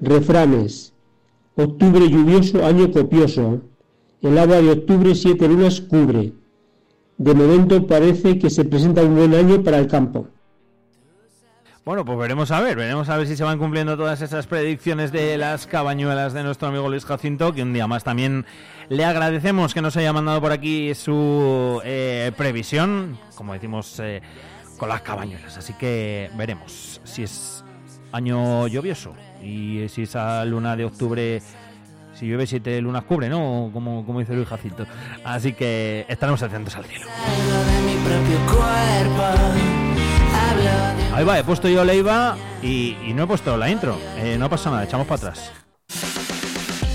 Refranes. Octubre lluvioso, año copioso. El agua de octubre siete lunas cubre. De momento parece que se presenta un buen año para el campo. Bueno, pues veremos a ver, veremos a ver si se van cumpliendo todas esas predicciones de las cabañuelas de nuestro amigo Luis Jacinto, que un día más también le agradecemos que nos haya mandado por aquí su eh, previsión, como decimos, eh, con las cabañuelas. Así que veremos si es año lluvioso y si esa luna de octubre si llueve siete lunas cubre, ¿no? Como, como dice Luis Jacinto. Así que estaremos atentos al cielo. Ahí va, he puesto yo la IVA y, no he puesto la intro. Eh, no pasa nada, echamos para atrás.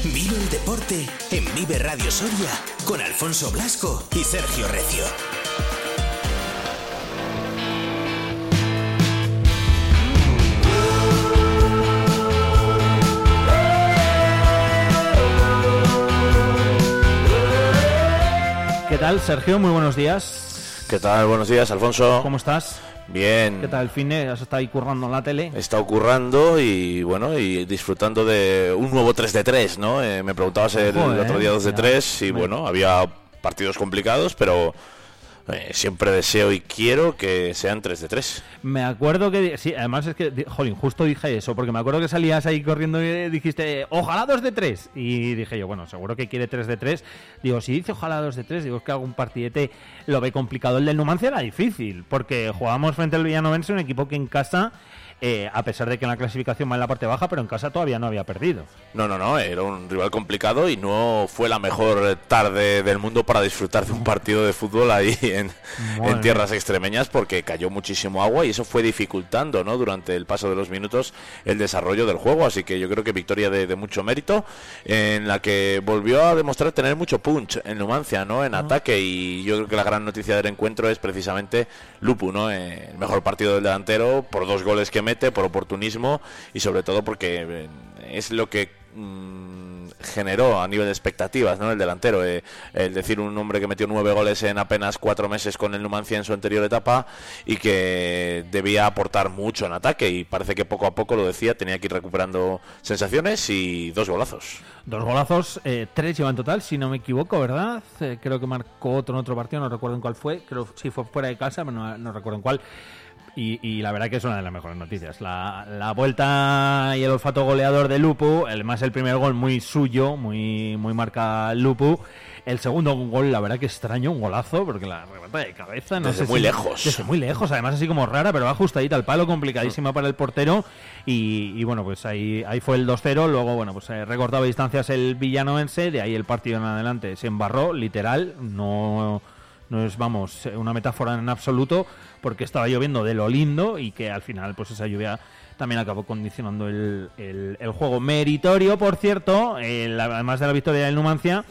Vive el deporte en Vive Radio Soria con Alfonso Blasco y Sergio Recio. ¿Qué tal, Sergio? Muy buenos días. ¿Qué tal? Buenos días, Alfonso. ¿Cómo estás? Bien. ¿Qué tal el fin? ¿Has estado ahí currando en la tele? He estado currando y bueno, y disfrutando de un nuevo 3 de 3, ¿no? Eh, me preguntabas el, otro día 2 de 3 y bueno, había partidos complicados, pero eh, siempre deseo y quiero que sean 3 de 3. Me acuerdo que, sí, además es que, jolín, justo dije eso, porque me acuerdo que salías ahí corriendo y dijiste, ojalá 2 de 3. Y dije yo, bueno, seguro que quiere 3 de 3. Digo, si dice ojalá 2 de 3, digo, es que algún partidete lo ve complicado. El del Numancia era difícil, porque jugábamos frente al Villanovense, un equipo que en casa eh, a pesar de que en la clasificación va en la parte baja, pero en casa todavía no había perdido. No, no, no, era un rival complicado y no fue la mejor tarde del mundo para disfrutar de un partido de fútbol ahí en, tierras extremeñas porque cayó muchísimo agua y eso fue dificultando ¿no? durante el paso de los minutos el desarrollo del juego. Así que yo creo que victoria de, mucho mérito en la que volvió a demostrar tener mucho punch en Numancia, ¿no? en ataque y yo creo que la gran noticia del encuentro es precisamente Lupu, ¿no? El mejor partido del delantero por dos goles que mete, por oportunismo y sobre todo porque eh, es lo que mm, generó a nivel de expectativas ¿no? el delantero. Eh, el decir un hombre que metió nueve goles en apenas cuatro meses con el Numancia en su anterior etapa y que debía aportar mucho en ataque y parece que poco a poco lo decía, tenía que ir recuperando sensaciones y dos golazos. Dos golazos, eh, tres lleva en total, si no me equivoco, ¿verdad? creo que marcó otro en otro partido, no recuerdo en cuál fue, creo sí fue fuera de casa, pero no recuerdo en cuál. Y, la verdad que es una de las mejores noticias. La, vuelta y el olfato goleador de Lupu, el más el primer gol muy suyo, muy, muy marca Lupu. El segundo gol, la verdad que extraño, un golazo, porque la rebata de cabeza, no desde muy lejos. Desde muy lejos, además así como rara, pero va ajustadita al palo, complicadísima para el portero. Y, bueno, pues ahí, ahí fue el 2-0. Luego, bueno, pues eh, recortaba distancias el villanovense, de ahí el partido en adelante se embarró, literal, no no es, vamos, una metáfora en absoluto, porque estaba lloviendo de lo lindo y que al final, pues esa lluvia también acabó condicionando el, el, juego. Meritorio, por cierto, además de la victoria del Numancia,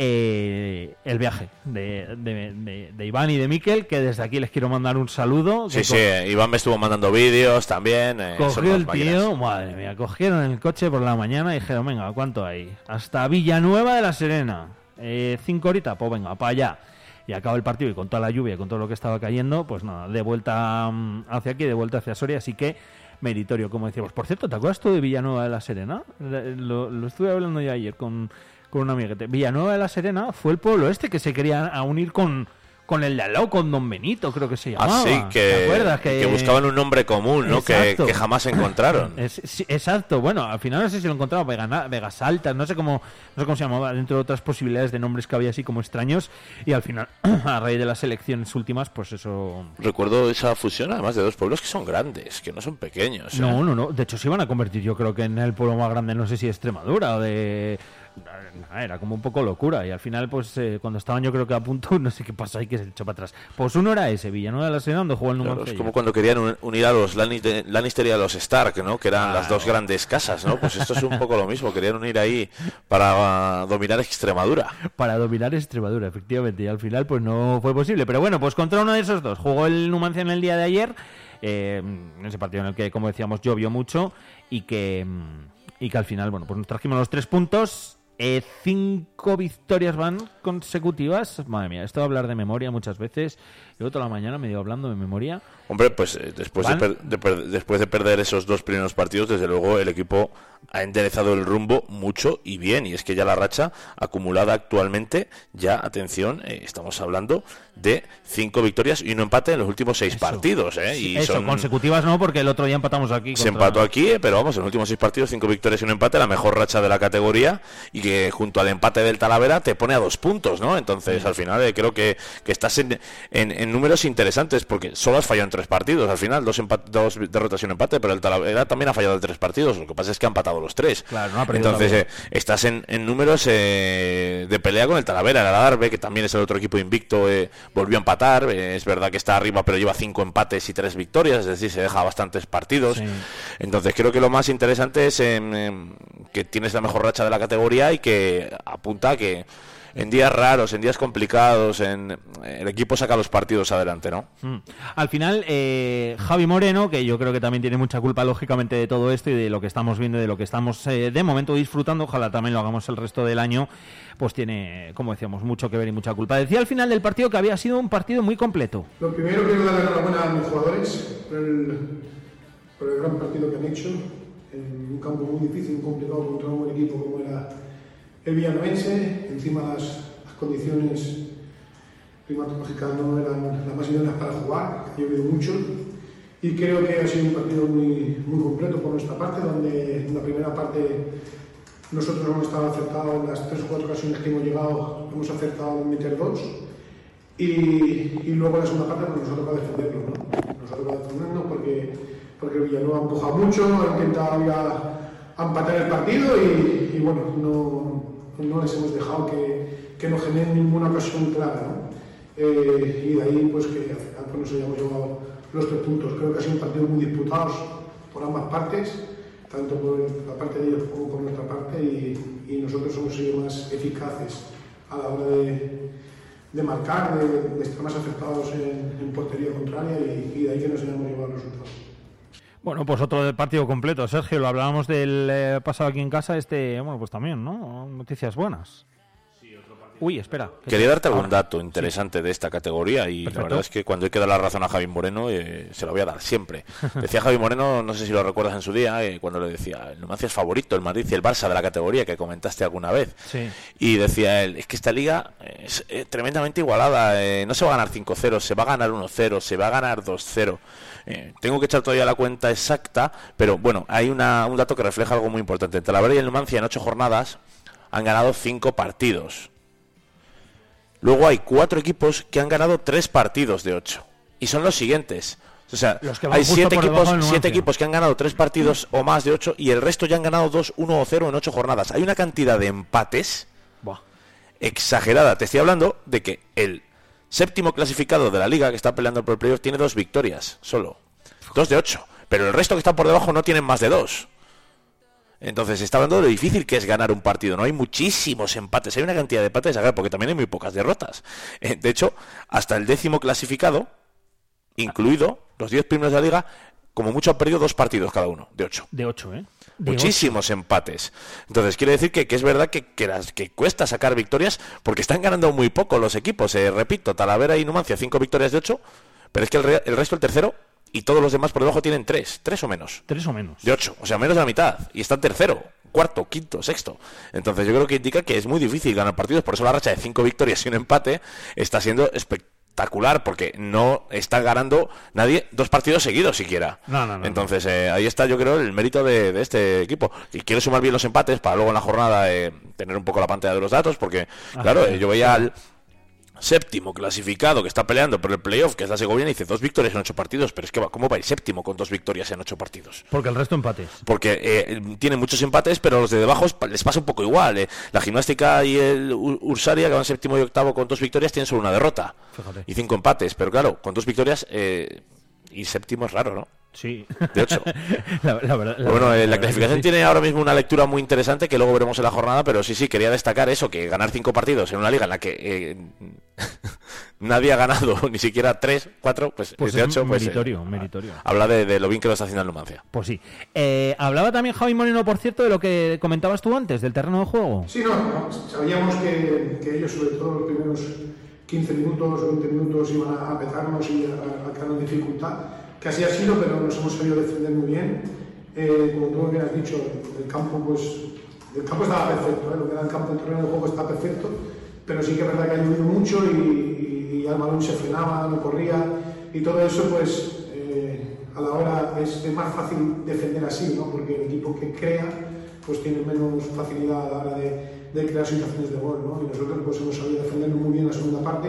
eh, el viaje de, de, Iván y de Miquel, que desde aquí les quiero mandar un saludo. Sí, sí, Iván me estuvo mandando vídeos también. Eh, cogió el tío, madre mía, cogieron el coche por la mañana y dijeron, venga, ¿cuánto hay? Hasta Villanueva de la Serena. Eh, cinco horitas, pues venga, para allá y acaba el partido y con toda la lluvia y con todo lo que estaba cayendo, pues nada, de vuelta mm, hacia aquí, de vuelta hacia Soria, así que meritorio, como decíamos. Por cierto, ¿te acuerdas tú de Villanueva de la Serena? Lo, estuve hablando ya ayer con, con un amiguete. Villanueva de la Serena fue el pueblo este que se quería unir con, con el de al lado, con Don Benito, creo que se ah, llamaba. Ah, que, que, buscaban un nombre común, ¿no? Que, jamás encontraron. exacto, bueno, al final no sé si lo encontraron, Vegas Altas, no sé cómo no sé cómo se llamaba, dentro de otras posibilidades de nombres que había así como extraños, y al final, a raíz de las elecciones últimas, pues eso... Recuerdo esa fusión, además de dos pueblos que son grandes, que no son pequeños. No, ¿eh? no, no, de hecho se iban a convertir yo creo que en el pueblo más grande, no sé si Extremadura o de era como un poco locura. Y al final, pues eh, cuando estaban yo creo que a punto, no sé qué pasa ahí que se echó para atrás. Pues uno era ese, Villanueva de la Serena, donde jugó el número Es como cuando querían unir a los Lannister y a los Stark, ¿no? Que eran las dos grandes casas, ¿no? Pues esto es un poco lo mismo. Querían unir ahí para dominar Extremadura. Para dominar Extremadura, efectivamente. Y al final, pues no fue posible. Pero bueno, pues contra uno de esos dos. Jugó el Numancia en el día de ayer. Eh, en ese partido en el que, como decíamos, llovió mucho y que, y que al final, bueno, pues nos trajimos los tres puntos eh, cinco victorias van consecutivas. Madre mía, esto va a hablar de memoria muchas veces. Yo toda la mañana me dio hablando de memoria. Hombre, pues eh, después, de, después de perder esos dos primeros partidos, desde luego el equipo ha enderezado el rumbo mucho y bien. Y es que ya la racha acumulada actualmente, ya, atención, eh, estamos hablando de cinco victorias y un empate en los últimos seis partidos. ¿eh? Y eso, consecutivas no, porque el otro día empatamos aquí. Se empató aquí, pero vamos, en los últimos seis partidos, cinco victorias y un empate, la mejor racha de la categoría y que junto al empate del Talavera te pone a dos puntos, ¿no? Entonces, al final, eh, creo que, que estás en, en, números interesantes porque solo has fallado en tres partidos. Al final, dos, dos derrotas y un empate, pero el Talavera también ha fallado en tres partidos. Lo que pasa es que han empatado los tres. Entonces, eh, estás en, en números eh, de pelea con el Talavera. El Adarve, que también es el otro equipo invicto, eh, volvió a empatar. es verdad que está arriba, pero lleva cinco empates y tres victorias, es decir, se deja bastantes partidos. Entonces, creo que lo más interesante es que tienes la mejor racha de la categoría y que apunta a que en días raros, en días complicados, en, el equipo saca los partidos adelante, ¿no? Mm. Al final, eh, Javi Moreno, que yo creo que también tiene mucha culpa, lógicamente, de todo esto y de lo que estamos viendo, de lo que estamos eh, de momento disfrutando, ojalá también lo hagamos el resto del año, pues tiene, como decíamos, mucho que ver y mucha culpa. Decía al final del partido que había sido un partido muy completo. Lo primero quiero dar enhorabuena a mis jugadores por el, por el gran partido que han hecho, en un campo muy difícil, muy complicado contra un buen equipo como era el Villanovense, encima las, condiciones climatológicas no eran las más idóneas para jugar, ha llovido mucho y creo que ha sido un partido muy, muy completo por nuestra parte, donde en la primera parte nosotros hemos estado acertados en las tres o cuatro ocasiones que hemos llegado, hemos acertado en meter dos y, y luego en la segunda parte pues nosotros para defenderlo, ¿no? nosotros para defendernos porque, porque Villanueva ha empujado mucho, ha intentado ir a, empatar el partido y, y bueno, no, no les hemos dejado que, que no generen ninguna ocasión clara. ¿no? Eh, y de ahí pues que pues, nos hayamos llevado los tres puntos. Creo que ha sido un partido muy disputado por ambas partes, tanto por la parte de ellos como por nuestra parte, y, nosotros hemos sido más eficaces a la hora de, de marcar, de, estar más afectados en, en portería contraria y, y, de ahí que nos hayamos llevado los resultados. Bueno, pues otro partido completo. Sergio, lo hablábamos del eh, pasado aquí en casa, este, bueno, pues también, ¿no? Noticias buenas. Uy, espera. Quería darte algún dato interesante de esta categoría y la verdad es que cuando hay que dar la razón a Javi Moreno eh, se lo voy a dar siempre. Decía Javi Moreno, no sé si lo recuerdas en su día, eh, cuando le decía, el Numancia es favorito, el Madrid y el Barça de la categoría que comentaste alguna vez. Y decía él, es que esta liga es eh, tremendamente igualada, no se va a ganar 5-0, se va a ganar 1-0, se va a ganar 2-0. tengo que echar todavía la cuenta exacta, pero bueno, hay una, un dato que refleja algo muy importante. Entre la Talavera y el Numancia en ocho jornadas han ganado cinco partidos. Luego hay cuatro equipos que han ganado tres partidos de ocho. Y son los siguientes. O sea, hay siete equipos, siete equipos que han ganado tres partidos o más de ocho y el resto ya han ganado dos, uno o cero en ocho jornadas. Hay una cantidad de empates exagerada. Te estoy hablando de que el séptimo clasificado de la liga que está peleando por el playoff tiene dos victorias solo. Dos de ocho. Pero el resto que están por debajo no tienen más de dos. Entonces, está hablando de lo difícil que es ganar un partido. No hay muchísimos empates, hay una cantidad de empates, porque también hay muy pocas derrotas. Eh, de hecho, hasta el décimo clasificado, incluido los diez primeros de la liga, como mucho han perdido dos partidos cada uno, de ocho. De ocho, ¿eh? Muchísimos empates. Entonces, quiere decir que, es verdad que, que, cuesta sacar victorias porque están ganando muy poco los equipos. Eh, repito, Talavera y Numancia, cinco victorias de ocho, pero es que el, el resto, el tercero, y todos los demás por debajo tienen tres, tres o menos. Tres o menos. De ocho, o sea, menos de la mitad. Y está en tercero, cuarto, quinto, sexto. Entonces yo creo que indica que es muy difícil ganar partidos, por eso la racha de cinco victorias y un empate está siendo espectacular, porque no está ganando nadie dos partidos seguidos siquiera. No, no, no, Entonces eh, ahí está yo creo el mérito de, este equipo. Y quiero sumar bien los empates para luego en la jornada eh, tener un poco la pantalla de los datos, porque claro, eh, yo veía al séptimo clasificado que está peleando por el playoff, que es la Segovia, y dice dos victorias en ocho partidos. Pero es que, ¿cómo va a ir séptimo con dos victorias en ocho partidos? Porque el resto empates. Porque eh, tiene muchos empates, pero los de debajo les pasa un poco igual. Eh. La gimnástica y el Ursaria, que van séptimo y octavo con dos victorias, tienen solo una derrota. Y cinco empates. Pero claro, con dos victorias eh, y séptimo es raro, ¿no? Sí. De ocho. bueno, eh, la, clasificación tiene ahora mismo una lectura muy interesante que luego veremos en la jornada, pero sí, sí, quería destacar eso, que ganar cinco partidos en una liga en la que nadie ha ganado ni siquiera tres, cuatro, pues, Pues de es ocho, pues, meritorio, eh, meritorio. Habla de, de lo bien que lo está haciendo el Numancia. Pues sí. Eh, hablaba también Javi Moreno, por cierto, de lo que comentabas tú antes, del terreno de juego. Sí, no, no, sabíamos que, que ellos, sobre todo los primeros 15 minutos, 20 minutos, iban a, petarnos y a, a dificultad, que así ha sido, pero nos hemos sabido defender muy bien. Eh, como tú bien has dicho, el campo, pues, el campo estaba perfecto, ¿eh? lo que era el campo, el terreno de juego está perfecto, pero sí que es verdad que ha llovido mucho y, y, y el balón se frenaba, no corría, y todo eso, pues, eh, a la hora es, es más fácil defender así, ¿no? porque el equipo que crea, pues tiene menos facilidad a la hora de, de crear situaciones de gol, ¿no? Y nosotros pues hemos sabido defendernos muy bien la segunda parte.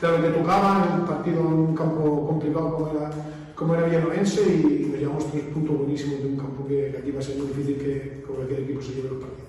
Claro que tocaba en un partido en un campo complicado como era, como era villanovense y e nos llevamos tres puntos buenísimos de un campo que, que aquí va a ser muy difícil que, cualquier equipo se lleve los partidos.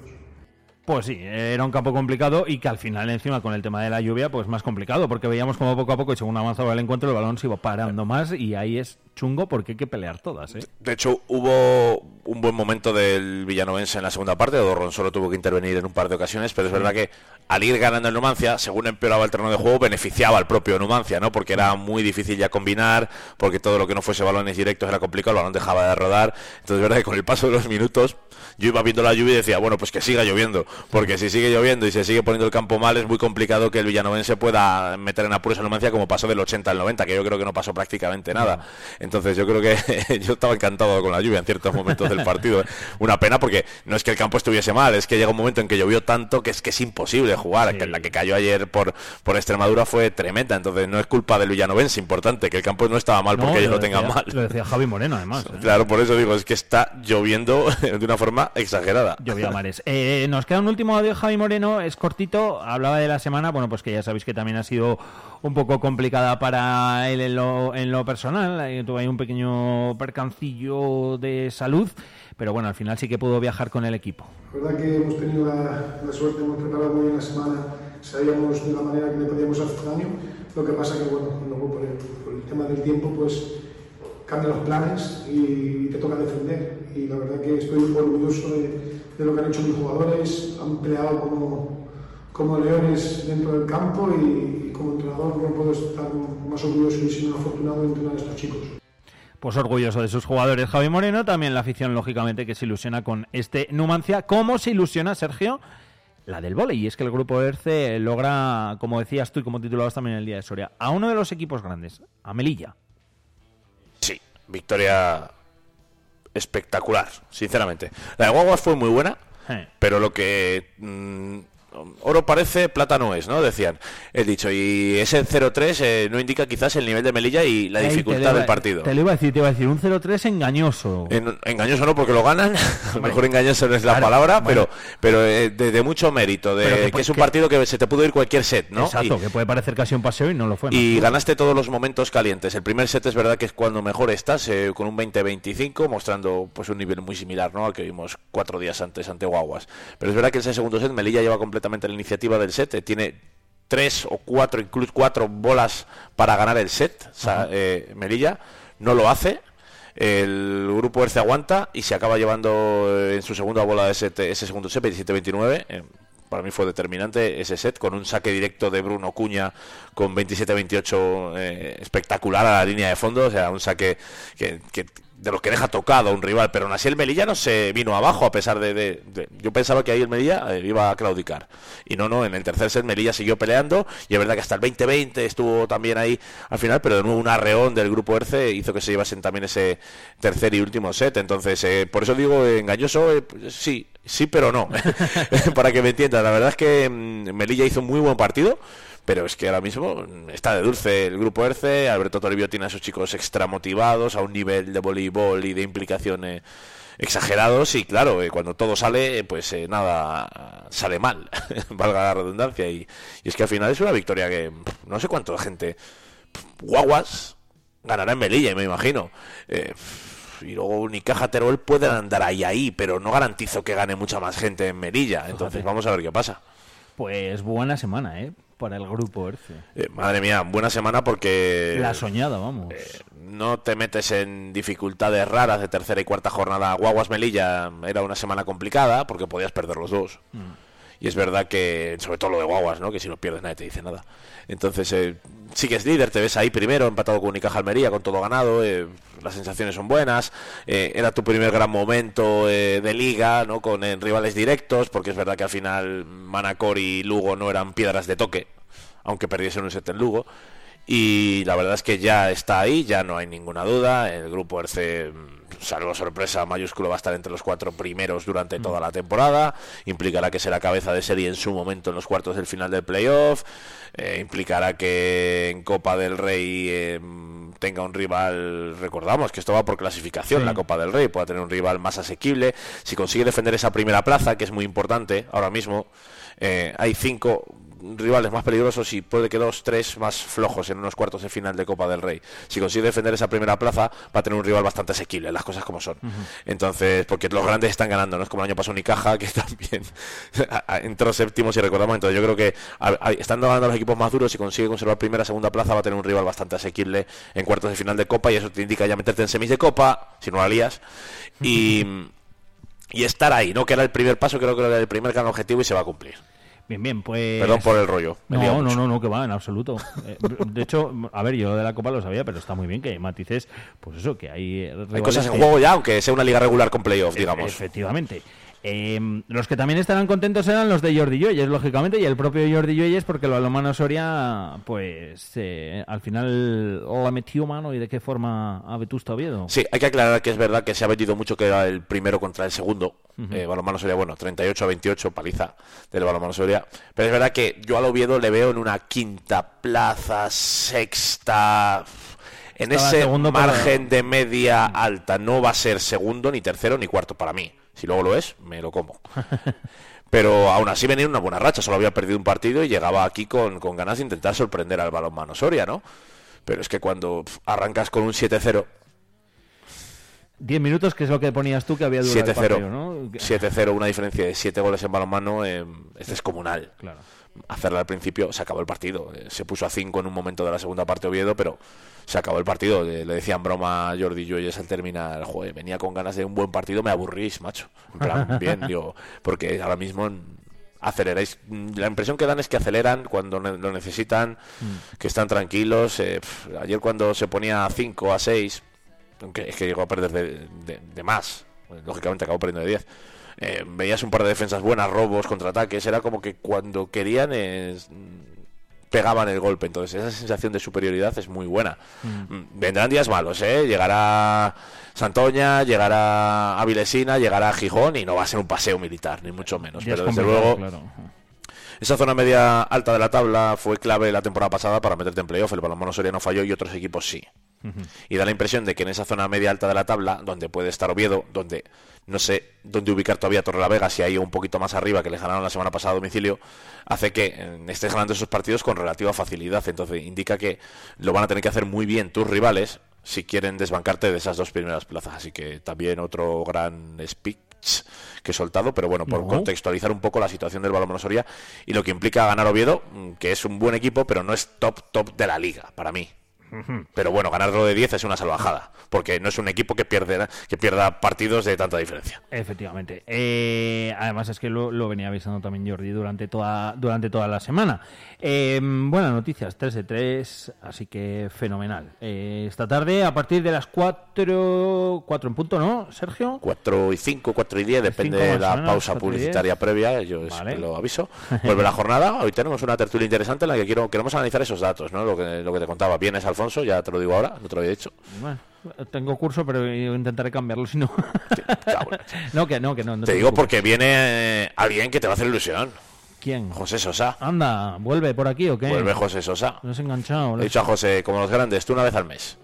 Pues sí, era un campo complicado y que al final encima con el tema de la lluvia pues más complicado porque veíamos como poco a poco y según avanzaba el encuentro el balón se iba parando más y ahí es chungo porque hay que pelear todas. ¿eh? De hecho, hubo un buen momento del Villanovense en la segunda parte. Dorron solo tuvo que intervenir en un par de ocasiones, pero es verdad que al ir ganando el Numancia, según empeoraba el terreno de juego, beneficiaba al propio Numancia, ¿no? Porque era muy difícil ya combinar, porque todo lo que no fuese balones directos era complicado, el balón dejaba de rodar. Entonces, es verdad que con el paso de los minutos, yo iba viendo la lluvia y decía, bueno, pues que siga lloviendo, porque si sigue lloviendo y se sigue poniendo el campo mal, es muy complicado que el Villanovense pueda meter en apuros a Numancia como pasó del 80 al 90, que yo creo que no pasó prácticamente nada. Entonces, yo creo que yo estaba encantado con la lluvia en ciertos momentos del partido. ¿eh? Una pena porque no es que el campo estuviese mal, es que llega un momento en que llovió tanto que es que es imposible jugar. Que la que cayó ayer por, por Extremadura fue tremenda, entonces no es culpa del Villanovense, importante, que el campo no estaba mal porque ellos lo tengan mal. Lo decía Javi Moreno además. ¿eh? Claro, por eso digo, es que está lloviendo de una forma exagerada. Llovía mares. Eh, nos queda un último audio, Javi Moreno, es cortito, hablaba de la semana, bueno, pues que ya sabéis que también ha sido un poco complicada para él en lo, en lo personal, eh, tuvo ahí un pequeño percancillo de salud, pero bueno, al final sí que pudo viajar con el equipo. La verdad que hemos tenido la, la suerte, hemos preparado muy bien la semana, sabíamos de la manera que le podíamos hacer daño, lo que pasa que, bueno, luego por el, por el tema del tiempo, pues cambian los planes y te toca defender. Y la verdad que estoy orgulloso de, lo que han hecho mis jugadores, han peleado como, como leones dentro del campo y, como entrenador no puedo estar más orgulloso y sino afortunado de entrenar a estos chicos. Pues orgulloso de sus jugadores Javi Moreno, también la afición lógicamente que se ilusiona con este Numancia. ¿Cómo se ilusiona Sergio? La del vóley, y es que el grupo ERCE logra, como decías tú y como titulabas también el día de Soria, a uno de los equipos grandes, a Melilla. Victoria espectacular, sinceramente. La de Guaguas fue muy buena, pero lo que mm, oro parece, plata no es, ¿no? Decían el dicho. Y ese 0-3 eh, no indica quizás el nivel de Melilla y la dificultad iba- del partido. Te lo iba a decir, te iba a decir, un 0-3 engañoso. En- engañoso no porque lo ganan, a lo mejor engañoso no es la Claro, palabra, bueno. pero pero eh, de, de mucho mérito, de que es un que- partido que se te pudo ir cualquier set, ¿no? Exacto, Y- que puede parecer casi un paseo y no lo fue. ¿no? y ganaste todos los momentos calientes. El primer set es verdad que es cuando mejor estás, eh, con un 20-25, mostrando pues un nivel muy similar ¿no? al que vimos cuatro días antes ante Guaguas. Pero es verdad que ese segundo set Melilla lleva completamente la iniciativa del set, eh, tiene tres o cuatro, incluso cuatro bolas para ganar el set. O sea, eh, Melilla no lo hace. El grupo Erce aguanta y se acaba llevando eh, en su segunda bola de set, ese segundo set, 27-29. eh, para mí fue determinante ese set con un saque directo de Bruno Cuña con 27-28 eh, espectacular a la línea de fondo, o sea, un saque que, que- de los que deja tocado a un rival, pero aún así el Melilla no se vino abajo a pesar de, de- yo pensaba que ahí el Melilla eh, iba a claudicar. Y no, no, en el tercer set Melilla siguió peleando y es verdad que hasta el 20-20 estuvo también ahí al final, pero de nuevo un arreón del grupo Erce hizo que se llevasen también ese tercer y último set, entonces eh, por eso digo engañoso, eh, sí, sí pero no, para que me entiendan, la verdad es que mm, Melilla hizo un muy buen partido, pero es que ahora mismo está de dulce el grupo ERCE, Alberto Toribio tiene a esos chicos extra motivados, a un nivel de voleibol y de implicación eh, exagerados y claro, eh, cuando todo sale, eh, pues eh, nada sale mal, valga la redundancia. Y, y es que al final es una victoria que pff, no sé cuánta gente, pff, guaguas, ganará en Melilla, me imagino. Eh, pff, y luego Unicaja Teruel pueden andar ahí ahí, pero no garantizo que gane mucha más gente en Melilla. Entonces vamos a ver qué pasa. Pues buena semana, ¿eh? Para el grupo ERCE. Eh, madre mía, buena semana porque La soñada, vamos. no te metes en dificultades raras de tercera y cuarta jornada. Guaguas Melilla era una semana complicada porque podías perder los dos. Y es verdad que, sobre todo lo de Guaguas, ¿no? que si lo pierdes nadie te dice nada. Entonces, eh, sí que es líder, te ves ahí primero, empatado con Unicaja Almería, con todo ganado, eh, las sensaciones son buenas, eh, era tu primer gran momento de liga, ¿no? con rivales directos, porque es verdad que al final Manacor y Lugo no eran piedras de toque, aunque perdiesen un set en Lugo. Y la verdad es que ya está ahí, ya no hay ninguna duda. El grupo RC salvo sorpresa mayúsculo, va a estar entre los cuatro primeros durante toda la temporada. Implicará que será cabeza de serie en su momento en los cuartos del final del playoff. Eh, implicará que en Copa del Rey em, tenga un rival, recordamos que esto va por clasificación, la Copa del Rey, pueda tener un rival más asequible. Si consigue defender esa primera plaza, que es muy importante ahora mismo, eh, hay cinco rivales más peligrosos y puede que dos, tres más flojos en unos cuartos de final de Copa del Rey. Si consigue defender esa primera plaza, va a tener un rival bastante asequible, las cosas como son. Entonces, porque los grandes están ganando, no es como el año pasado Unicaja, que también entró séptimos y recordamos. Entonces, yo creo que estando ganando los equipos más duros, si consigue conservar primera, segunda plaza, va a tener un rival bastante asequible en cuartos de final de Copa y eso te indica ya meterte en semis de Copa, si no la lías. Y. y estar ahí, ¿no? Que era el primer paso, creo que era el primer gran objetivo y se va a cumplir. Bien, bien, pues... Perdón por el rollo. No, no, no, no, que va, en absoluto. Eh, de hecho, a ver, yo de la Copa lo sabía, pero está muy bien que matices, pues eso, que hay... Hay cosas en juego ya, aunque sea una liga regular con playoff, digamos. Efectivamente. Eh, los que también estarán contentos eran los de Jordi Lluelles, lógicamente, y el propio Jordi Lluelles, porque el balonmano Soria, pues eh, al final la metió mano y de qué forma a Vetusta Oviedo. Sí, hay que aclarar que es verdad que se ha vendido mucho que era el primero contra el segundo. Uh balonmano Soria, bueno, 38 a 28, paliza del balonmano Soria. Pero es verdad que yo al Oviedo le veo en una quinta plaza, sexta en ese margen de media alta no va a ser segundo, ni tercero, ni cuarto para mí. Si luego lo es, me lo como. Pero aún así venía una buena racha, solo había perdido un partido y llegaba aquí con, ganas de intentar sorprender al balonmano Soria, ¿no? Pero es que cuando arrancas con un 7-0... 10 minutos, que es lo que ponías tú que había durado 7 -0, el ¿no? 7-0, una diferencia de 7 goles en balonmano eh, es descomunal. Claro hacerla al principio, se acabó el partido. Eh, se puso a 5 en un momento de la segunda parte Oviedo, pero se acabó el partido. Le, decían broma a Jordi Lluelles al terminar, joder, venía con ganas de un buen partido, me aburrís, macho. En plan, bien, digo, porque ahora mismo aceleráis. La impresión que dan es que aceleran cuando lo necesitan, mm. que están tranquilos. Eh, ayer cuando se ponía a 5, a 6, aunque es que llegó a perder de, de más, lógicamente acabó perdiendo de 10 eh, veías un par de defensas buenas, robos, contraataques, era como que cuando querían pegaban el golpe, entonces esa sensación de superioridad es muy buena. Mm. Mm, vendrán días malos, ¿eh? Llegará Santoña, llegará Avilesina, llegará Gijón y no va a ser un paseo militar, ni mucho menos, pero desde luego... Esa zona media alta de la tabla fue clave la temporada pasada para meterte en playoff. El balonmano Soria no falló y otros equipos sí. Y da la impresión de que en esa zona media alta de la tabla, donde puede estar Oviedo, donde no sé dónde ubicar todavía Torre la Vega, si hay un poquito más arriba que le ganaron la semana pasada a domicilio, hace que eh, estés ganando esos partidos con relativa facilidad. Entonces indica que lo van a tener que hacer muy bien tus rivales si quieren desbancarte de esas dos primeras plazas. Así que también otro gran speech que he soltado, pero bueno, por contextualizar un poco la situación del balonmano Soria y lo que implica ganar Oviedo, mm, que es un buen equipo, pero no es top top de la liga para mí. Pero bueno, ganarlo de 10 es una salvajada, porque no es un equipo que, pierde, que pierda partidos de tanta diferencia. Efectivamente. Eh, además es que lo, venía avisando también Jordi durante toda, durante toda la semana. Eh, buenas noticias, 3 de 3, así que fenomenal. Eh, esta tarde, a partir de las 4, 4 en punto, ¿no, Sergio? 4 y 5, 4 y 10, depende de la pausa publicitaria previa, yo lo aviso. Vuelve la jornada, hoy tenemos una tertulia interesante en la que quiero, queremos analizar esos datos, ¿no? lo, que, lo que te contaba. Vienes al Alfonso, ya te lo digo ahora, no te lo había dicho. tengo curso, pero intentaré cambiarlo si no. no, que no, que no. te digo porque viene eh, alguien que te va a hacer ilusión. ¿Quién? José Sosa. Anda, ¿vuelve por aquí o qué? Vuelve José Sosa. No has enganchado. He dicho a José, como los grandes, tú una vez al mes.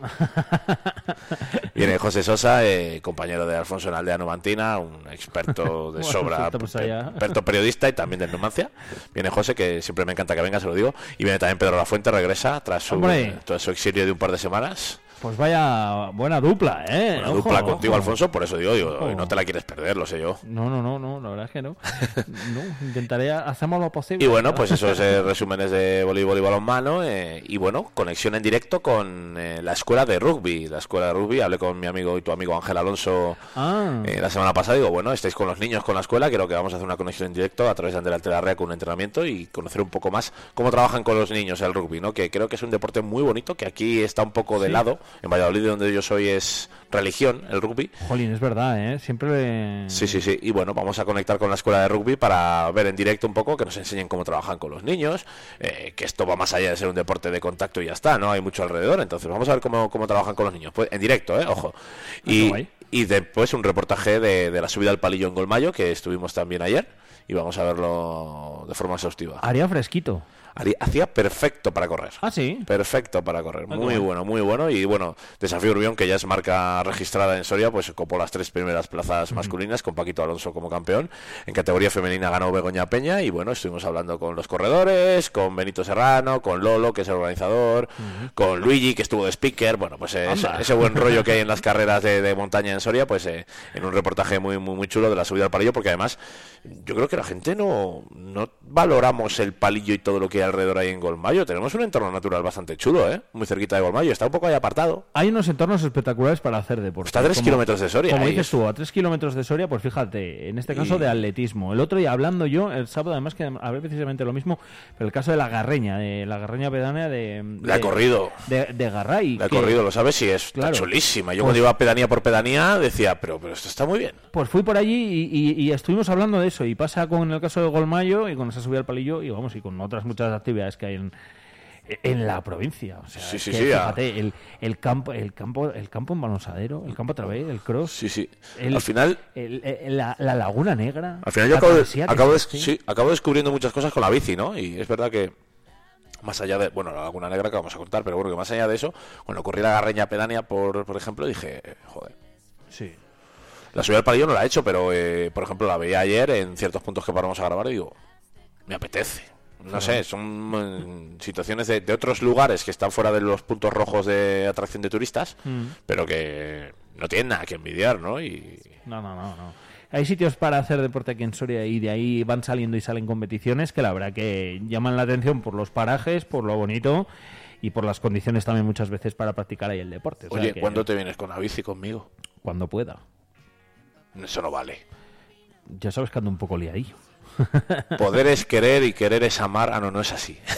Viene José Sosa, eh, compañero de Alfonso en Aldea Numantina, un experto de sobra, experto periodista y también de Numancia. Viene José, que siempre me encanta que venga, se lo digo. Y viene también Pedro La Fuente, regresa tras su, tras su exilio de un par de semanas. Pues vaya buena dupla, ¿eh? Buena dupla contigo, Alfonso, por eso digo, digo no te la quieres perder, lo sé yo. No, no, no, no la verdad es que no. no intentaré, hacemos lo posible. Y bueno, pues esos eh, resúmenes de voleibol y balonmano. Eh, y bueno, conexión en directo con eh, la escuela de rugby. La escuela de rugby, hablé con mi amigo y tu amigo Ángel Alonso ah. la semana pasada. Digo, bueno, estáis con los niños, con la escuela, creo que vamos a hacer una conexión en directo a través de Andrea Telarrea con un entrenamiento y conocer un poco más cómo trabajan con los niños el rugby, ¿no? Que creo que es un deporte muy bonito, que aquí está un poco de lado. En Valladolid, donde yo soy, es religión el rugby. Jolín, es verdad, ¿eh? Siempre... Sí, sí, sí. Y bueno, vamos a conectar con la escuela de rugby para ver en directo un poco, que nos enseñen cómo trabajan con los niños, eh, que esto va más allá de ser un deporte de contacto y ya está, ¿no? Hay mucho alrededor, entonces vamos a ver cómo, cómo trabajan con los niños. Pues en directo, ¿eh? Ojo. Ah, y, y después un reportaje de, de la subida al palillo en Golmayo, que estuvimos también ayer, y vamos a verlo de forma exhaustiva. Haría fresquito hacía perfecto para correr. Ah, sí. Perfecto para correr. Ah, muy bueno, muy bueno. Y bueno, Desafío Urbión, que ya es marca registrada en Soria, pues copó las tres primeras plazas masculinas con Paquito Alonso como campeón. En categoría femenina ganó Begoña Peña. Y bueno, estuvimos hablando con los corredores, con Benito Serrano, con Lolo, que es el organizador, con Luigi, que estuvo de speaker. Bueno, pues ese, buen rollo que hay en las carreras de, montaña en Soria, pues eh, en un reportaje muy, muy, muy chulo de la subida al palillo, porque además yo creo que la gente no, no valoramos el palillo y todo lo que alrededor ahí en Golmayo. Tenemos un entorno natural bastante chulo, ¿eh? Muy cerquita de Golmayo. Está un poco ahí apartado. Hay unos entornos espectaculares para hacer deporte. Está a tres kilómetros de Soria. Como dices tú, a tres kilómetros de Soria, pues fíjate, en este caso de atletismo. El otro día hablando yo, el sábado, además que hablé precisamente lo mismo, pero el caso de la Garreña, de la Garreña pedánea de... de la corrido. De, de Garray. La corrido, lo sabes, sí, es chulísima. Yo pues cuando iba pedanía por pedanía decía, pero, pero esto está muy bien. Pues fui por allí y, estuvimos hablando de eso. Y pasa con el caso de Golmayo y con esa subida al palillo y vamos, y con otras muchas actividades que hay en, en la provincia. O sea, sí, sí, sí, fíjate, el, el, campo, el campo, el campo en balonsadero, el campo a través, el cross. Sí, sí. al final, la, Laguna Negra. Al final yo acabo, sí, acabo descubriendo muchas cosas con la bici, ¿no? Y es verdad que más allá de, bueno, la Laguna Negra que vamos a contar, pero bueno, que más allá de eso, cuando corrí la Garreña Pedania, por, por ejemplo, dije, joder. Sí. La subida al palillo no la he hecho, pero eh, por ejemplo la veía ayer en ciertos puntos que paramos a grabar y digo, me apetece no sé, son mm, situaciones de, otros lugares que están fuera de los puntos rojos de atracción de turistas, mm. pero que no tienen nada que envidiar, ¿no? Y... No, no, no, no. Hay sitios para hacer deporte aquí en Soria y de ahí van saliendo y salen competiciones que la verdad que llaman la atención por los parajes, por lo bonito y por las condiciones también muchas veces para practicar ahí el deporte. Oye, ¿cuándo te vienes con la bici conmigo? Cuando pueda. Eso no vale. Ya sabes que ando un poco liadillo. Poder es querer y querer es amar. Ah, no, no es así.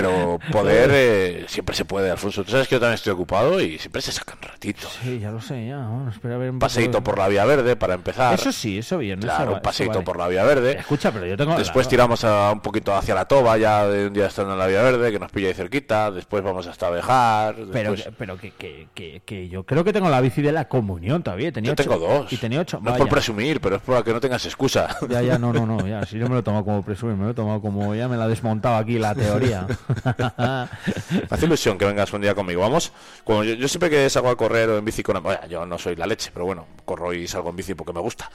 Pero poder eh, siempre se puede, Alfonso. Tú sabes que yo también estoy ocupado y siempre se sacan ratitos. Sí, ya lo sé, ya. espera a ver un paseíto por la Vía Verde para empezar. Eso sí, eso bien. Claro, un paseíto por la Vía Verde. Escucha, pero yo tengo... Después tiramos a, un poquito hacia la Toba, ya de un día estando en la Vía Verde, que nos pilla ahí cerquita. Después vamos hasta Bejar. Pero, pero que, que, que, que, yo creo que tengo la bici de la comunión todavía. Tenía yo tengo dos. Y tenía ocho. No es por presumir, pero es para que no tengas excusa. Ya, ya, no, no, no. Ya, si yo me lo he tomado como presumir, me lo he tomado como... Ya me la he desmontado aquí la teoría. Me hace ilusión que vengas un día conmigo. Vamos, yo, siempre que salgo a correr o en bici con bueno, yo no soy la leche, pero bueno, corro y salgo en bici porque me gusta.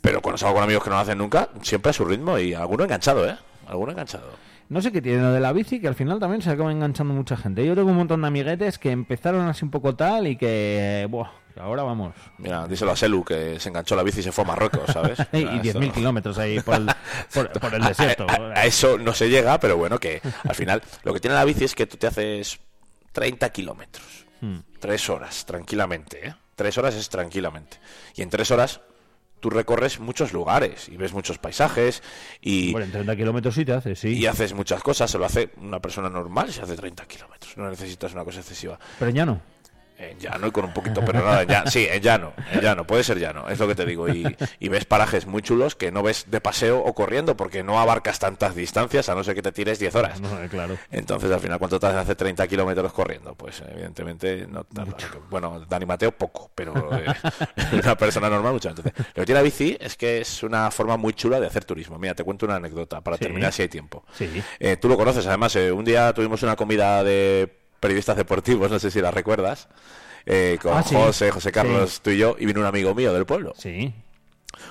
Pero cuando salgo con amigos que no lo hacen nunca, siempre a su ritmo y alguno enganchado, ¿eh? Alguno enganchado. No sé qué tiene lo de la bici, que al final también se acaba enganchando mucha gente. Yo tengo un montón de amiguetes que empezaron así un poco tal y que, buah, ahora vamos. Mira, díselo a Selu que se enganchó la bici y se fue a Marruecos, ¿sabes? y 10.000 kilómetros ahí por el, por, el desierto. A, eso no se llega, pero bueno, que al final lo que tiene la bici es que tú te haces 30 kilómetros. Hmm. Tres horas, tranquilamente, ¿eh? Tres horas es tranquilamente. Y en tres horas tú recorres muchos lugares y ves muchos paisajes y... Bueno, en 30 kilómetros sí te haces, sí. Y haces muchas cosas, se lo hace una persona normal, se hace 30 kilómetros, no necesitas una cosa excesiva. Pero ya no. En llano y con un poquito, pero nada, ya, sí, en llano, en llano, puede ser llano, es lo que te digo. Y, y, ves parajes muy chulos que no ves de paseo o corriendo porque no abarcas tantas distancias a no ser que te tires 10 horas. claro. Entonces, al final, ¿cuánto te hace 30 kilómetros corriendo? Pues evidentemente, no bueno, Dani Mateo poco, pero eh, una persona normal mucho. Entonces, lo que tiene la bici es que es una forma muy chula de hacer turismo. Mira, te cuento una anécdota para terminar si hay tiempo. Sí. Eh, tú lo conoces, además, eh, un día tuvimos una comida de periodistas deportivos, no sé si la recuerdas, eh, con ah, José, José Carlos, tú y yo, y vino un amigo mío del pueblo. Sí.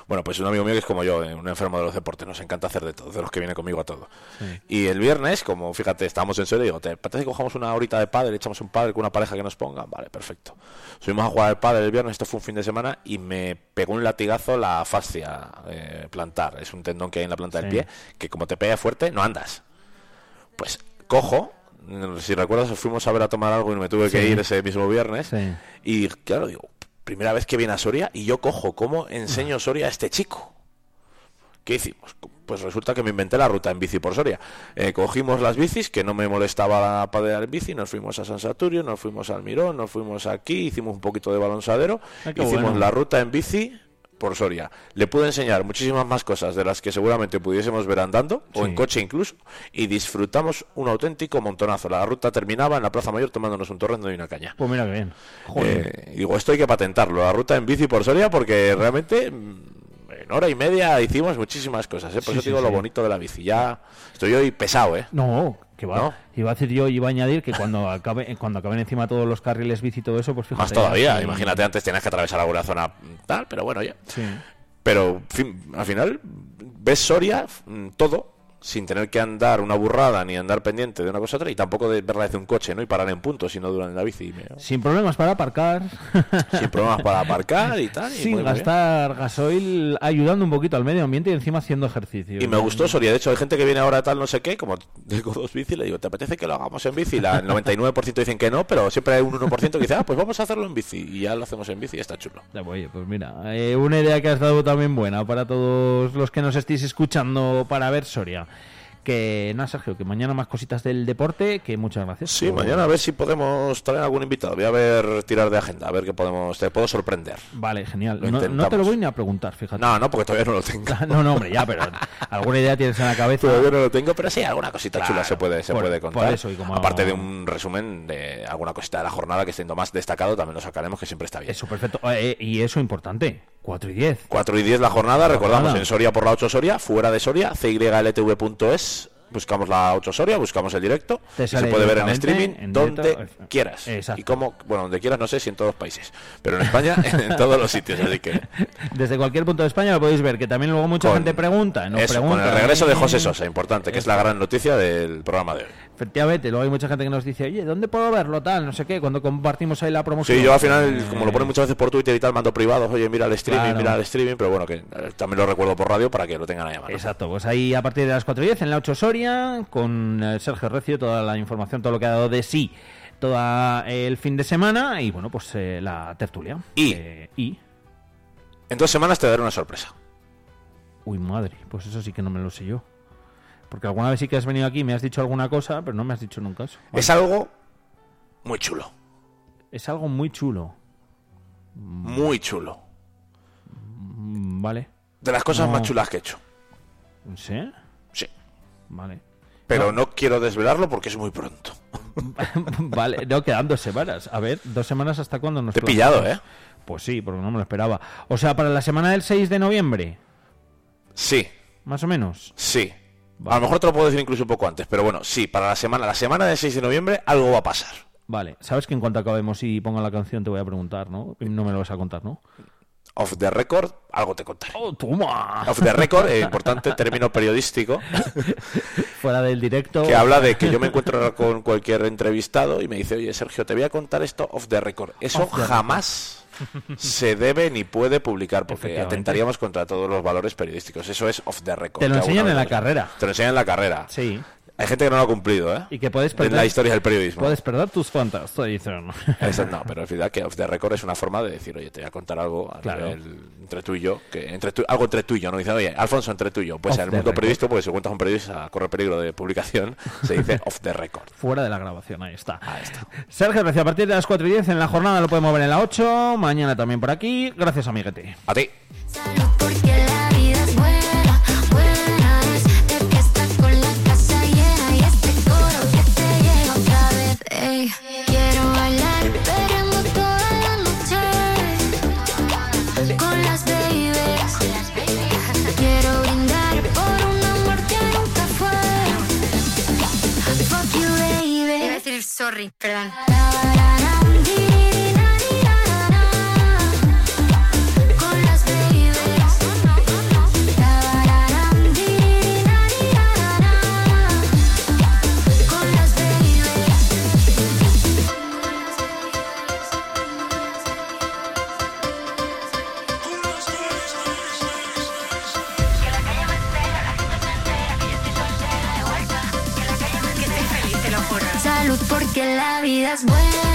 Bueno, pues un amigo mío que es como yo, eh, un enfermo de los deportes, nos encanta hacer de todo, de los que viene conmigo a todo. Y el viernes, como fíjate, estábamos en serio, digo, ¿te parece que cojamos una horita de padre, echamos un padre con una pareja que nos ponga? Vale, perfecto. Subimos a jugar al padre el viernes, esto fue un fin de semana, y me pegó un latigazo la fascia eh, plantar. Es un tendón que hay en la planta del pie, que como te pega fuerte, no andas. Pues cojo, si recuerdas, fuimos a ver a tomar algo y me tuve que ir ese mismo viernes. Y claro, digo, primera vez que viene a Soria y yo cojo, ¿cómo enseño Soria a este chico? ¿Qué hicimos? Pues resulta que me inventé la ruta en bici por Soria. Eh, cogimos las bicis, que no me molestaba padear en bici, nos fuimos a San Saturio, nos fuimos al Mirón, nos fuimos aquí, hicimos un poquito de balonsadero, ah, hicimos la ruta en bici por Soria. Le pude enseñar muchísimas más cosas de las que seguramente pudiésemos ver andando, o en coche incluso, y disfrutamos un auténtico montonazo. La ruta terminaba en la Plaza Mayor tomándonos un torrendo y una caña. Pues mira que bien. Eh, digo, esto hay que patentarlo, la ruta en bici por Soria, porque realmente mm, en hora y media hicimos muchísimas cosas. ¿eh? Por eso digo lo bonito de la bici. Ya estoy hoy pesado, ¿eh? No, que va. Iba a decir yo, iba a añadir que cuando acabe, cuando acaben encima todos los carriles bici y todo eso, pues fíjate. Más todavía, imagínate, antes tenías que atravesar alguna zona tal, pero bueno, ya. Sí. Pero, fin, al final, ves Soria, mm, todo, sin tener que andar una burrada ni andar pendiente de una cosa otra y tampoco de verla desde un coche ¿no? y parar en punto si no duran en la bici. Sin problemas para aparcar. Sin problemas para aparcar y tal. sin gastar gasoil, ayudando un poquito al medio ambiente y encima haciendo ejercicio. Y me gustó Soria. De hecho, hay gente que viene ahora tal no sé qué, como tengo dos bici, le digo, ¿te apetece que lo hagamos en bici? La, el 99% dicen que no, pero siempre hay un 1% que dice, ah, pues vamos a hacerlo en bici. Y ya lo hacemos en bici y está chulo. Oye, pues mira, eh, una idea que has dado también buena para todos los que nos estéis escuchando para ver Soria que nada, Sergio, que mañana más cositas del deporte, que muchas gracias. Sí, mañana a ver si podemos traer algún invitado. Voy a ver, tirar de agenda, a ver qué podemos, te puedo sorprender. Vale, genial. no, te lo voy ni a preguntar, fíjate. No, no, porque todavía no lo tengo. no, no, hombre, ya, pero alguna idea tienes en la cabeza. Todavía no lo tengo, pero sí, alguna cosita chula se puede, se puede contar. eso, y como... Aparte de un resumen de alguna cosita de la jornada que siendo más destacado, también lo sacaremos, que siempre está bien. Eso, perfecto. Eh, y eso importante, 4 y 10. 4 y 10 la jornada, recordamos, en Soria por la 8 Soria, fuera de Soria, cyltv.es buscamos la 8 Soria, buscamos el directo, se puede ver en streaming donde quieras. Y como, bueno, donde quieras, no sé si en todos los países, pero en España, en todos los sitios, así que... Desde cualquier punto de España lo podéis ver, que también luego mucha gente pregunta. ¿no? Eso, con el regreso de José Sosa, importante, que es la gran noticia del programa de hoy. Efectivamente, luego hay mucha gente que nos dice, oye, ¿dónde puedo verlo? Tal, no sé qué, cuando compartimos ahí la promoción. Sí, yo al final, como lo ponen muchas veces por Twitter y tal, mando privados, oye, mira el streaming, mira el streaming, pero bueno, que eh, también lo recuerdo por radio para que lo tengan ahí a mano. Exacto, pues ahí a partir de las 4 y 10 en la 8 Soria, con eh, Sergio Recio, toda la información, todo lo que ha dado de sí todo el fin de semana y bueno, pues eh, la tertulia. Y, y en dos semanas te daré una sorpresa. Uy, madre, pues eso sí que no me lo sé yo. Porque alguna vez sí que has venido aquí y me has dicho alguna cosa, pero no me has dicho nunca eso. Es algo muy chulo. Es algo muy chulo. Muy chulo. Mm, vale. De las cosas más chulas que he hecho. ¿Sí? Vale. Pero no, quiero desvelarlo porque es muy pronto. vale, no, quedan dos semanas. A ver, dos semanas hasta cuándo nos Te he pillado, ¿eh? Pues sí, porque no me lo esperaba. O sea, para la semana del 6 de noviembre. Sí. Más o menos. Sí. A lo mejor te lo puedo decir incluso un poco antes, pero bueno, sí, para la semana, la semana del 6 de noviembre algo va a pasar. Vale, sabes que en cuanto acabemos y ponga la canción te voy a preguntar, ¿no? No me lo vas a contar, ¿no? Off the record, algo te contaré. ¡Oh, toma! Off the record, eh, importante término periodístico. Fuera del directo. Que habla de que yo me encuentro con cualquier entrevistado y me dice, oye, Sergio, te voy a contar esto off the record. Eso jamás se debe ni puede publicar porque atentaríamos contra todos los valores periodísticos. Eso es off the record. Te lo enseñan en la carrera. Te lo enseñan en la carrera. Sí. Hay gente que no lo ha cumplido, ¿eh? Y que puedes perder. En la historia del periodismo. Puedes perder tus cuentas, te dicen. Eso, no, pero es verdad que off the record es una forma de decir, oye, te voy a contar algo entre tú y yo, que entre algo entre tú y yo, no dicen, oye, Alfonso, entre tú y yo. Pues en el mundo periodístico, pues si cuentas un periodista corre peligro de publicación, se dice off the record. Fuera de la grabación, ahí está. Ahí está. Sergio, gracias. A partir de las 4 y 10 en la jornada lo podemos ver en la 8, mañana también por aquí. Gracias, amiguete. A ti. Perdón. Porque la vida es buena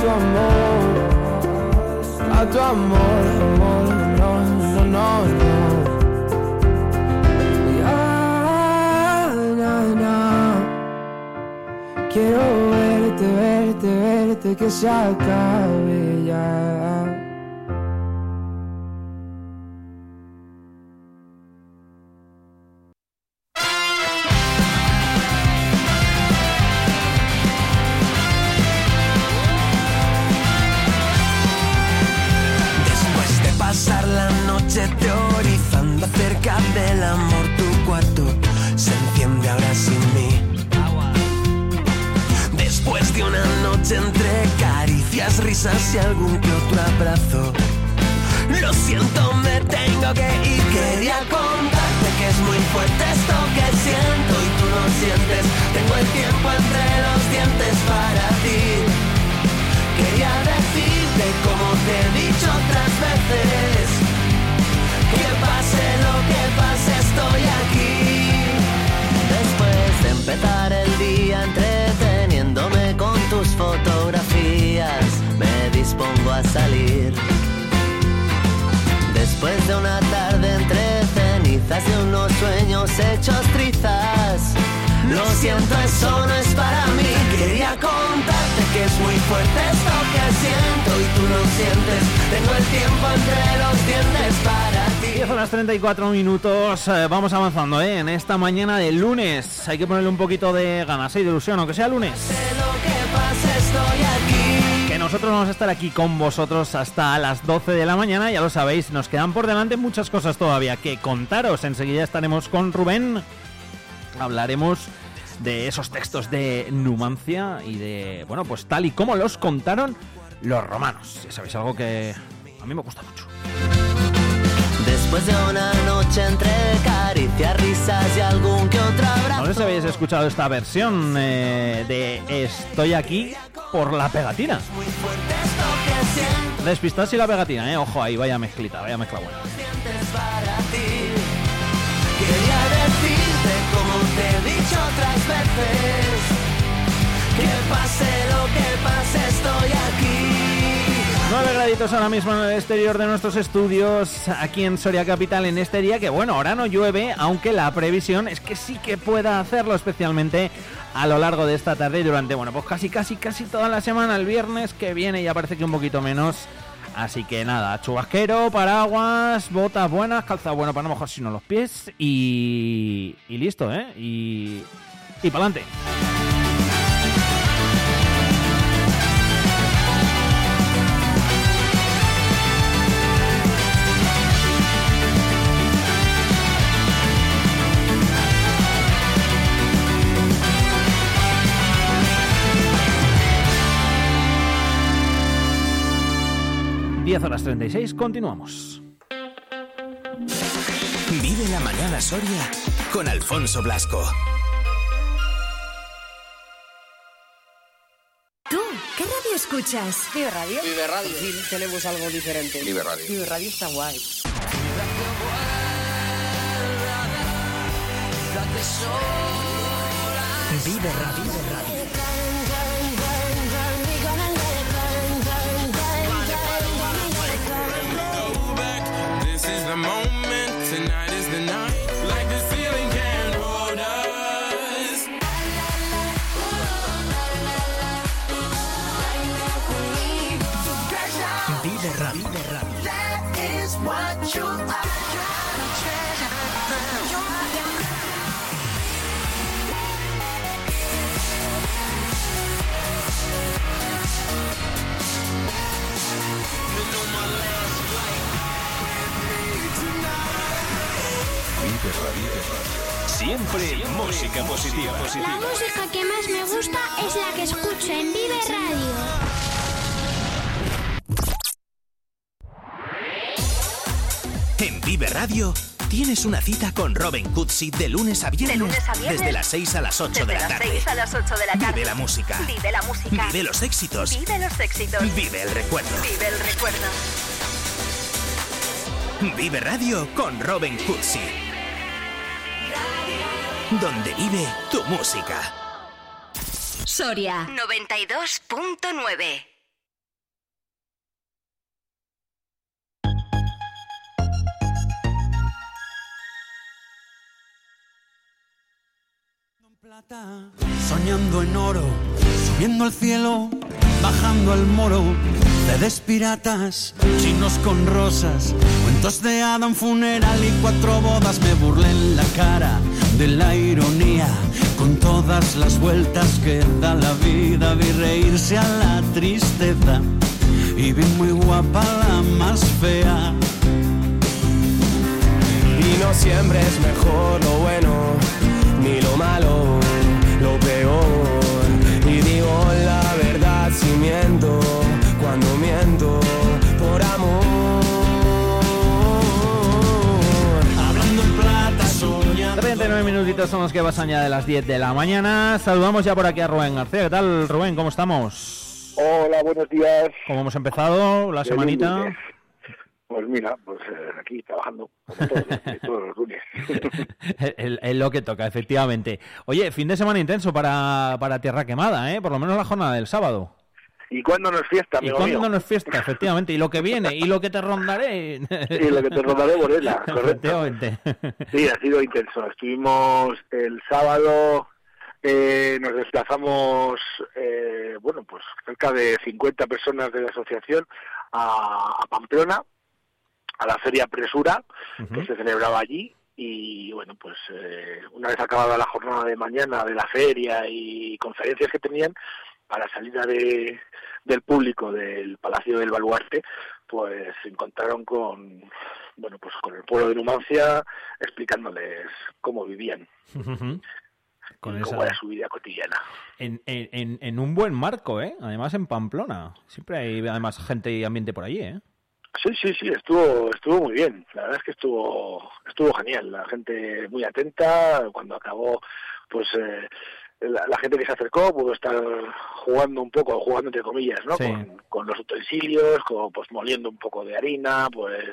tu amor, a tu amor, amor, no, no, no, no. Ya, na, na. Quiero verte, verte, verte, que se acabe ya. Risas y algún que otro abrazo. Lo siento, me tengo que ir. Quería contarte que es muy fuerte esto que siento y tú no sientes. Tengo el tiempo entre los dientes para ti. Quería decirte como te he dicho otras veces Que pase lo que pase estoy aquí Después de empezar el día entreteniéndome dispongo a salir Después de una tarde entre cenizas de un sueños hechos trizas. Lo siento, eso no es para mí. Quería contarte que es muy fuerte esto que siento y tú no sientes. Tengo el tiempo entre los dientes para ti. 10 horas 34 minutos, eh, vamos avanzando ¿eh? en esta mañana de lunes. Hay que ponerle un poquito de ganas y de ilusión, aunque sea lunes. Sé lo que pasa, estoy aquí. Nosotros vamos a estar aquí con vosotros hasta las 12 de la mañana, ya lo sabéis, nos quedan por delante muchas cosas todavía que contaros. Enseguida estaremos con Rubén, hablaremos de esos textos de Numancia y de, bueno, pues tal y como los contaron los romanos. Ya sabéis, algo que a mí me gusta mucho. Después de una noche entre caricias, risas y algún que otro abrazo. No sé si habéis escuchado esta versión eh, de Estoy aquí por la pegatina. Despistas y la pegatina, eh. Ojo ahí, vaya mezclita, vaya mezcla buena. Quería decirte como te he dicho otras veces. Que pase lo que pase, estoy aquí. 9 graditos ahora mismo en el exterior de nuestros estudios, aquí en Soria Capital, en este día, que bueno, ahora no llueve, aunque la previsión es que sí que pueda hacerlo, especialmente a lo largo de esta tarde y durante, bueno, pues casi, casi, casi toda la semana, el viernes que viene ya parece que un poquito menos. Así que nada, chubasquero, paraguas, botas buenas, calza buena para no mojar sino los pies y, y listo, ¿eh? Y, y para adelante. Diez horas 36, continuamos. Vive la mañana Soria con Alfonso Blasco. ¿Tú qué radio escuchas? Vive Radio. Vive Radio. Sí, tenemos algo diferente. Vive Radio. Vive Radio está guay. Vive Radio. Vive Radio. Siempre, música positiva. La música que más me gusta es la que escucho en Vive Radio. En Vive Radio tienes una cita con Robin Cutsi de lunes a viernes. De lunes a viernes. Desde las 6 a las 8 de la Desde las tarde. 6 a las 8 de la tarde. Vive la música. Vive la música. Vive los éxitos. Vive los éxitos. Vive el recuerdo. Vive el recuerdo. Vive Radio con Robin Cutsi. Donde vive tu música. Soria 92.9. Soñando en oro, subiendo al cielo, bajando al moro, redes piratas, chinos con rosas, cuentos de Adam, funeral y cuatro bodas. Me burlé en la cara de la ironía, con todas las vueltas que da la vida. Vi reírse a la tristeza y vi muy guapa la más fea. Y no siempre es mejor lo bueno, ni lo malo, 49 minutitos son los que pasan ya de las 10 de la mañana. Saludamos ya por aquí a Rubén García. ¿Qué tal, Rubén? ¿Cómo estamos? Hola, buenos días. ¿Cómo hemos empezado la semanita? Pues mira, pues eh, aquí trabajando todos, todos los lunes. es lo que toca, efectivamente. Oye, fin de semana intenso para, para Tierra Quemada, ¿eh? Por lo menos la jornada del sábado. ¿Y cuándo no es fiesta, ¿Y amigo cuándo mío? no es fiesta? Efectivamente. Y lo que viene, y lo que te rondaré. Y lo que te rodaré, Borela, correcto. Efectivamente. Sí, ha sido intenso. Estuvimos el sábado, eh, nos desplazamos, eh, bueno, pues cerca de 50 personas de la asociación a, a Pamplona, a la Feria Presura, que se celebraba allí. Y bueno, pues eh, una vez acabada la jornada de mañana de la feria y conferencias que tenían, a la salida de, del público del Palacio del Baluarte, pues se encontraron con, bueno, pues con el pueblo de Numancia explicándoles cómo vivían Con y esa- cómo era su vida cotidiana. En, en- en- en un buen marco, ¿eh? Además en Pamplona. Siempre hay además gente y ambiente por allí, ¿eh? Sí, sí, sí, estuvo, estuvo muy bien. La verdad es que estuvo, estuvo genial. La gente muy atenta. Cuando acabó, pues eh, la, la gente que se acercó pudo estar jugando un poco, jugando entre comillas, ¿no? Sí. Con, con los utensilios, con, pues moliendo un poco de harina, pues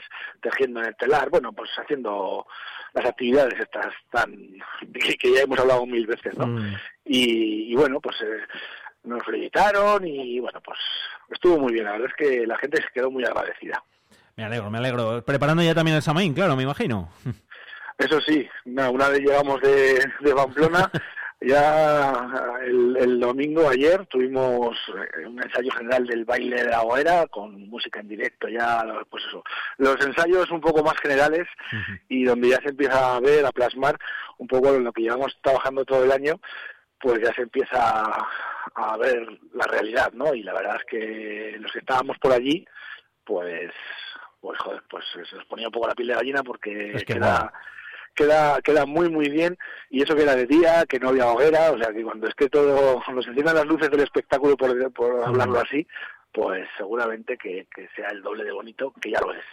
tejiendo en el telar. Bueno, pues haciendo las actividades estas tan que, ya hemos hablado mil veces, ¿no? Mm. y, y bueno, pues eh, nos felicitaron y bueno, pues estuvo muy bien. La verdad es que la gente se quedó muy agradecida. Me alegro, me alegro. Preparando ya también el Samaín, claro, me imagino. Eso sí, na- una vez llegamos de, de Pamplona, ya el, el domingo, ayer, tuvimos eh, un ensayo general del baile de la hoguera con música en directo, ya, pues eso. Los ensayos un poco más generales y donde ya se empieza a ver, a plasmar un poco lo que llevamos trabajando todo el año, pues ya se empieza a, a ver la realidad, ¿no? Y la verdad es que los que estábamos por allí, pues, pues joder, pues se nos ponía un poco la piel de gallina porque Es que. Queda, queda muy muy bien y eso que era de día, que no había hoguera, o sea que cuando esté todo, cuando se enciendan las luces del espectáculo por, por hablarlo así, pues seguramente que, que sea el doble de bonito, que ya lo es.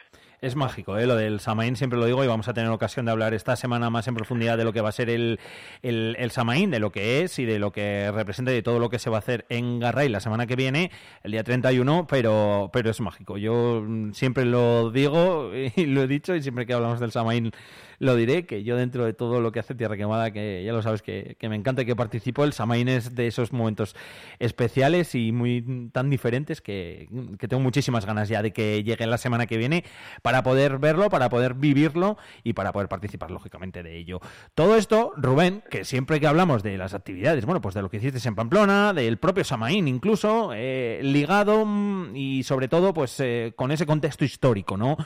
Es mágico, ¿eh? lo del Samaín, siempre lo digo, y vamos a tener ocasión de hablar esta semana más en profundidad de lo que va a ser el, el, el Samaín, de lo que es y de lo que representa y de todo lo que se va a hacer en Garray la semana que viene, el día 31, pero, pero es mágico. Yo mm, siempre lo digo y lo he dicho, y siempre que hablamos del Samaín lo diré, que yo dentro de todo lo que hace Tierra Quemada, que ya lo sabes que, me encanta y que participo, el Samaín es de esos momentos especiales y muy tan diferentes que, tengo muchísimas ganas ya de que llegue la semana que viene para poder verlo, para poder vivirlo y para poder participar lógicamente de ello. Todo esto, Rubén, que siempre que hablamos de las actividades, bueno, pues de lo que hiciste en Pamplona, del propio Samaín incluso, eh, ligado mm, y sobre todo pues eh, con ese contexto histórico, ¿no?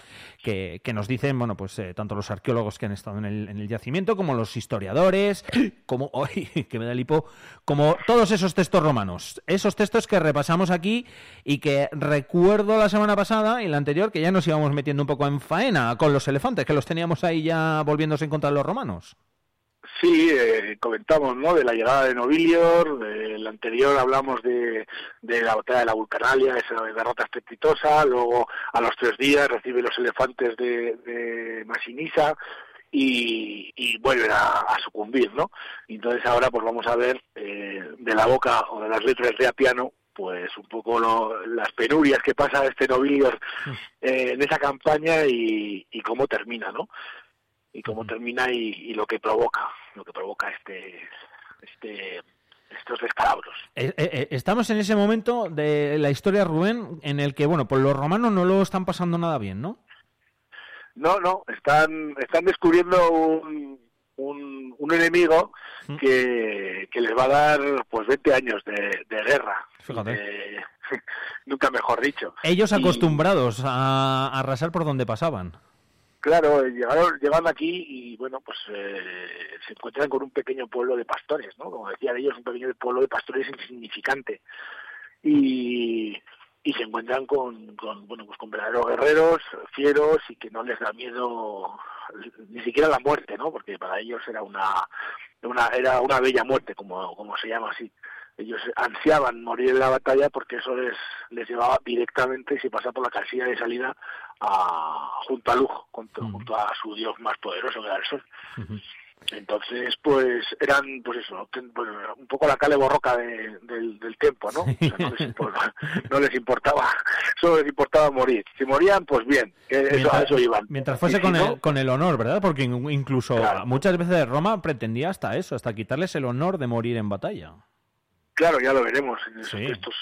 Que, que nos dicen, bueno, pues eh, tanto los arqueólogos que han estado en el, en el yacimiento como los historiadores, como, ¡ay! que me da el hipo, como todos esos textos romanos, esos textos que repasamos aquí y que recuerdo la semana pasada y la anterior que ya nos íbamos metiendo un poco en faena con los elefantes, que los teníamos ahí ya volviéndose en contra de los romanos. Sí, eh, comentamos, ¿no? De la llegada de Nobilior, del anterior hablamos de, de la batalla de la Vulcanalia, esa derrota estrepitosa, luego a los tres días recibe los elefantes de, de Masinisa y, y vuelven a, a sucumbir, ¿no? Entonces ahora pues vamos a ver eh, de la boca o de las letras de Apiano pues un poco lo- las penurias que pasa este Nobilior eh, en esa campaña y, y cómo termina, ¿no? y cómo termina y, y lo que provoca, lo que provoca este, este, estos descalabros. Eh, eh, estamos en ese momento de la historia, Rubén, en el que, bueno, pues los romanos no lo están pasando nada bien, ¿no? No, no, están, están descubriendo un, un, un enemigo que, que les va a dar pues 20 años de, de guerra. Fíjate. Nunca mejor dicho. Ellos Y- acostumbrados a a arrasar por donde pasaban. Claro, eh, llegaron, llegan aquí y bueno, pues eh, se encuentran con un pequeño pueblo de pastores, ¿no? Como decían ellos, un pequeño pueblo de pastores insignificante. Y, y se encuentran con, con, bueno, pues con verdaderos guerreros, fieros y que no les da miedo ni siquiera la muerte, ¿no? Porque para ellos era una, una era una bella muerte, como, como se llama así. Ellos ansiaban morir en la batalla porque eso les, les llevaba directamente, si pasa por la casilla de salida, a, junto a Lujo, junto, junto a su dios más poderoso, que era el sol. Entonces, pues eran, pues eso, un poco la cale borroca de- del, del tiempo, ¿no? O sea, no, les importaba, no les importaba, solo les importaba morir. Si morían, pues bien, eso, a eso iban. mientras fuese si con, no, el, con el honor, ¿verdad? Porque in- incluso muchas veces Roma pretendía hasta eso, hasta quitarles el honor de morir en batalla. Claro, ya lo veremos en esos Sí. textos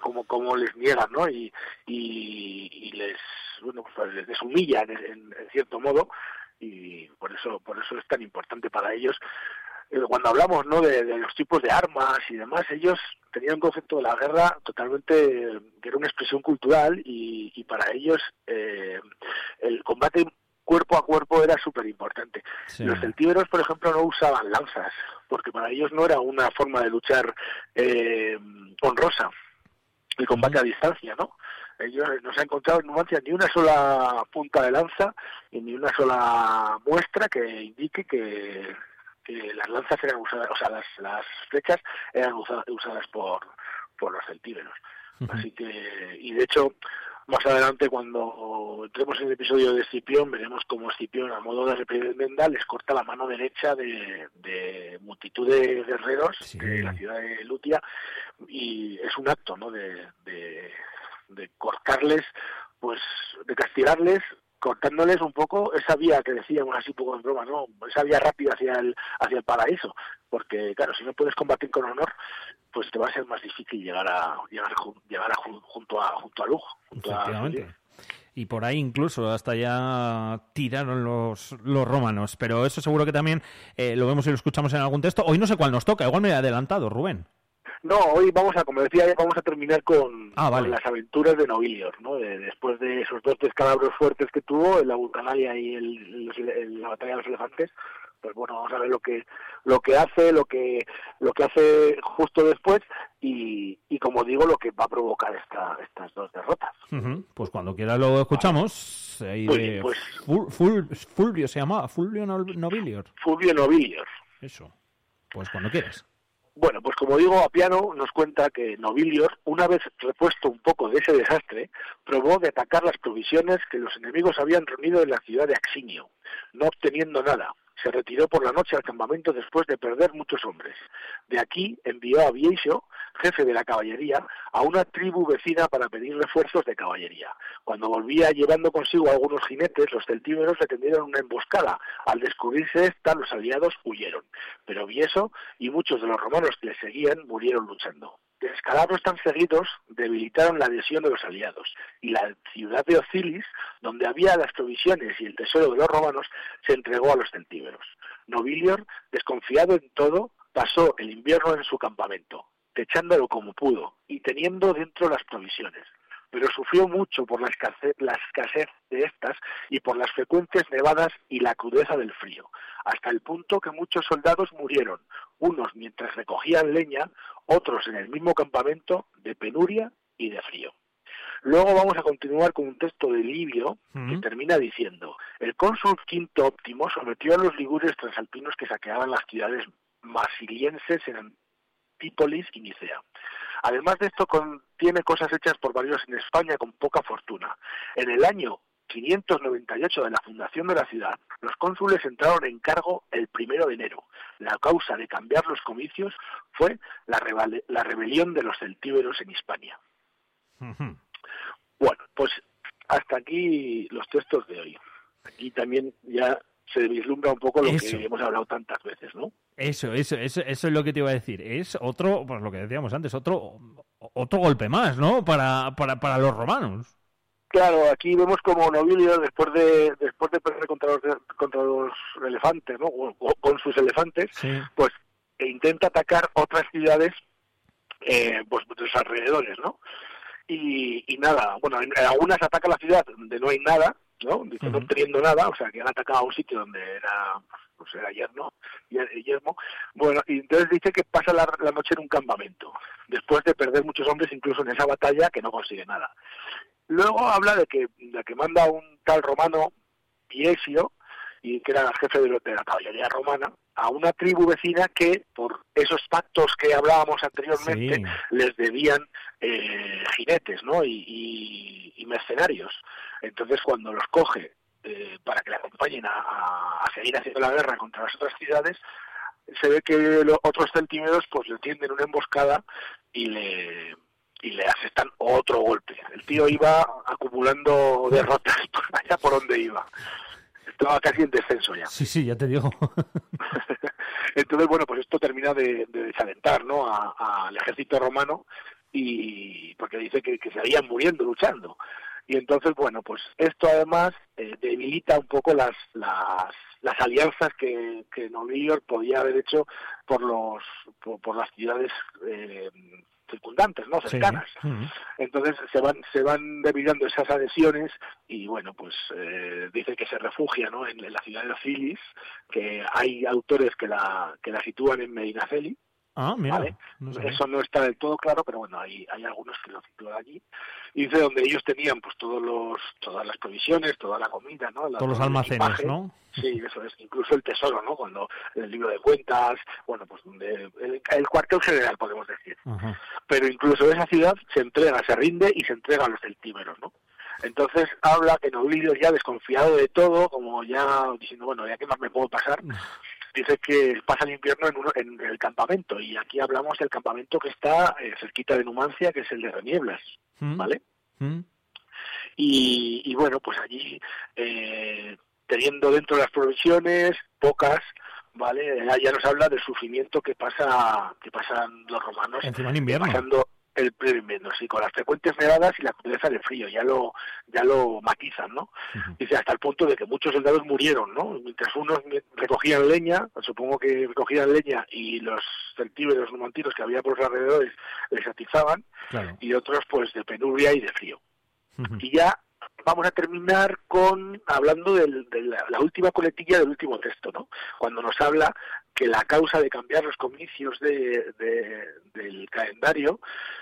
como, como les niegan, ¿no? Y, y, y les, bueno, pues les en- en cierto modo y por eso, por eso es tan importante para ellos. Eh, Cuando hablamos, ¿no? De, de los tipos de armas y demás, ellos tenían un concepto de la guerra totalmente que era una expresión cultural y, y para ellos eh, el combate cuerpo a cuerpo era súper importante. Sí. Los celtíberos, por ejemplo, no usaban lanzas, porque para ellos no era una forma de luchar eh, honrosa el combate a distancia, ¿no? Ellos no se han encontrado en Numancia ni una sola punta de lanza y ni una sola muestra que indique que, que las lanzas eran usadas, o sea, las, las flechas eran usa- usadas por, por los celtíberos. Así que, y de hecho, más adelante cuando entremos en el episodio de Escipión, veremos cómo Escipión, a modo de reprimenda, les corta la mano derecha de, de multitud de guerreros de la ciudad de Lutia y es un acto, ¿no?, de, de, de cortarles, pues, de castigarles cortándoles un poco esa vía que decíamos así poco en broma, ¿no? Esa vía rápida hacia el, hacia el paraíso. Porque, claro, si no puedes combatir con honor, pues te va a ser más difícil llegar a llegar, llegar a, ju- junto a junto a Lujo. Junto a Efectivamente. Y por ahí incluso hasta ya tiraron los, los romanos. Pero eso seguro que también eh, lo vemos y lo escuchamos en algún texto. Hoy no sé cuál nos toca, igual me he adelantado, Rubén. No, hoy vamos a, como decía, vamos a terminar con, Ah, vale. con las aventuras de Nobilior, ¿no? De- después de esos dos descalabros fuertes que tuvo, en la Vulcanalia y el, los- el- la batalla de los elefantes, pues bueno, vamos a ver lo que lo que hace, lo que lo que hace justo después y, y como digo, lo que va a provocar esta, estas dos derrotas. Pues cuando quiera lo escuchamos. Ahí de pues. Ful- Ful- Fulvio se llama, Fulvio Nobilior. Fulvio Nobilior. Eso. Pues cuando quieras. Bueno, pues como digo, Apiano nos cuenta que Nobilior, una vez repuesto un poco de ese desastre, probó de atacar las provisiones que los enemigos habían reunido en la ciudad de Axinio, no obteniendo nada. Se retiró por la noche al campamento después de perder muchos hombres. De aquí envió a Viesio, jefe de la caballería, a una tribu vecina para pedir refuerzos de caballería. Cuando volvía llevando consigo a algunos jinetes, los celtíberos le tendieron una emboscada. Al descubrirse esta, los aliados huyeron. Pero Vieso y muchos de los romanos que le seguían murieron luchando. Descalabros tan seguidos debilitaron la adhesión de los aliados y la ciudad de Ocilis, donde había las provisiones y el tesoro de los romanos, se entregó a los celtíberos. Nobilior, desconfiado en todo, pasó el invierno en su campamento, techándolo como pudo y teniendo dentro las provisiones. Pero sufrió mucho por la escasez, la escasez de estas y por las frecuentes nevadas y la crudeza del frío, hasta el punto que muchos soldados murieron, unos mientras recogían leña, otros en el mismo campamento, de penuria y de frío. Luego vamos a continuar con un texto de Livio que termina diciendo, el cónsul Quinto Óptimo sometió a los ligures transalpinos que saqueaban las ciudades masilienses en Antípolis y Nicea. Además de esto, contiene cosas hechas por varios en España con poca fortuna. En el año 598 de la fundación de la ciudad, los cónsules entraron en cargo el primero de enero. La causa de cambiar los comicios fue la, rebale- la rebelión de los celtíberos en Hispania. Bueno, pues hasta aquí los textos de hoy. Aquí también ya se vislumbra un poco lo Eso. que hemos hablado tantas veces, ¿no? Eso, eso, eso, eso es lo que te iba a decir. Es otro, pues lo que decíamos antes, otro, otro golpe más, ¿no? Para, para, para los romanos. Claro, aquí vemos como Nobilio, después de después de perder contra los, contra los elefantes, ¿no? O- o con sus elefantes, pues e intenta atacar otras ciudades, eh, pues de los alrededores, ¿no? Y, y nada, bueno, en, en algunas ataca la ciudad donde no hay nada, ¿no? Dice, no teniendo nada, o sea, que han atacado a un sitio donde era, pues era yerno, yer- yermo. Bueno, y entonces dice que pasa la, la noche en un campamento, después de perder muchos hombres incluso en esa batalla que no consigue nada. Luego habla de que, de que manda un tal romano, Piesio, y que era el jefe de, de la caballería romana, a una tribu vecina que, por esos pactos que hablábamos anteriormente, Sí. les debían eh, jinetes ¿no? y, y- y mercenarios. Entonces, cuando los coge eh, para que le acompañen a, a- a seguir haciendo la guerra contra las otras ciudades, se ve que los otros centímetros pues le tienden una emboscada y le y le asestan otro golpe. El tío iba acumulando derrotas por allá por donde iba. Estaba casi en descenso ya. Sí, sí, ya te digo. Entonces, bueno, pues esto termina de, de desalentar ¿no? a- al ejército romano y porque dice que, que se habían muriendo luchando. Y entonces, bueno, pues esto además eh, debilita un poco las, las, las alianzas que, que Novillo podía haber hecho por, los, por, por las ciudades eh, circundantes, ¿no? Sí. Cercanas. Mm. Entonces se van se van debilitando esas adhesiones y bueno pues eh, dice que se refugia ¿no? en, en la ciudad de Filis que hay autores que la que la sitúan en Medinaceli Ah, mira. ¿vale? no sabía. eso no está del todo claro pero bueno hay hay algunos que lo sitúan allí y dice donde ellos tenían pues todos los todas las provisiones toda la comida no La- Todos los almacenes, equipaje. ¿no? Sí, eso es, incluso el tesoro, ¿no? Cuando el libro de cuentas, bueno, pues donde el, el cuartel general, podemos decir pero incluso esa ciudad se entrega, se rinde y se entrega a los celtíberos, ¿no? Entonces habla que Novilio ya desconfiado de todo, como ya diciendo, bueno, ya qué más me puedo pasar, dice que pasa el invierno en, uno, en el campamento, y aquí hablamos del campamento que está eh, cerquita de Numancia, que es el de Renieblas, Mm. ¿vale? Mm. Y, y bueno, pues allí, eh, teniendo dentro de las provisiones, pocas, ¿vale? Ya, ya nos habla del sufrimiento que pasa que pasan los romanos Encima en invierno. pasando el pleno invierno, sí, con las frecuentes nevadas y la crudeza del frío, ya lo ya lo matizan, ¿no? Dice hasta el punto de que muchos soldados murieron, ¿no? Mientras unos recogían leña, supongo que recogían leña y los celtíberos, los numantinos que había por los alrededores les atizaban, Claro. y otros pues de penuria y de frío. Y ya vamos a terminar con hablando del- de la, la última coletilla del último texto, ¿no? Cuando nos habla que la causa de cambiar los comicios de, de- del calendario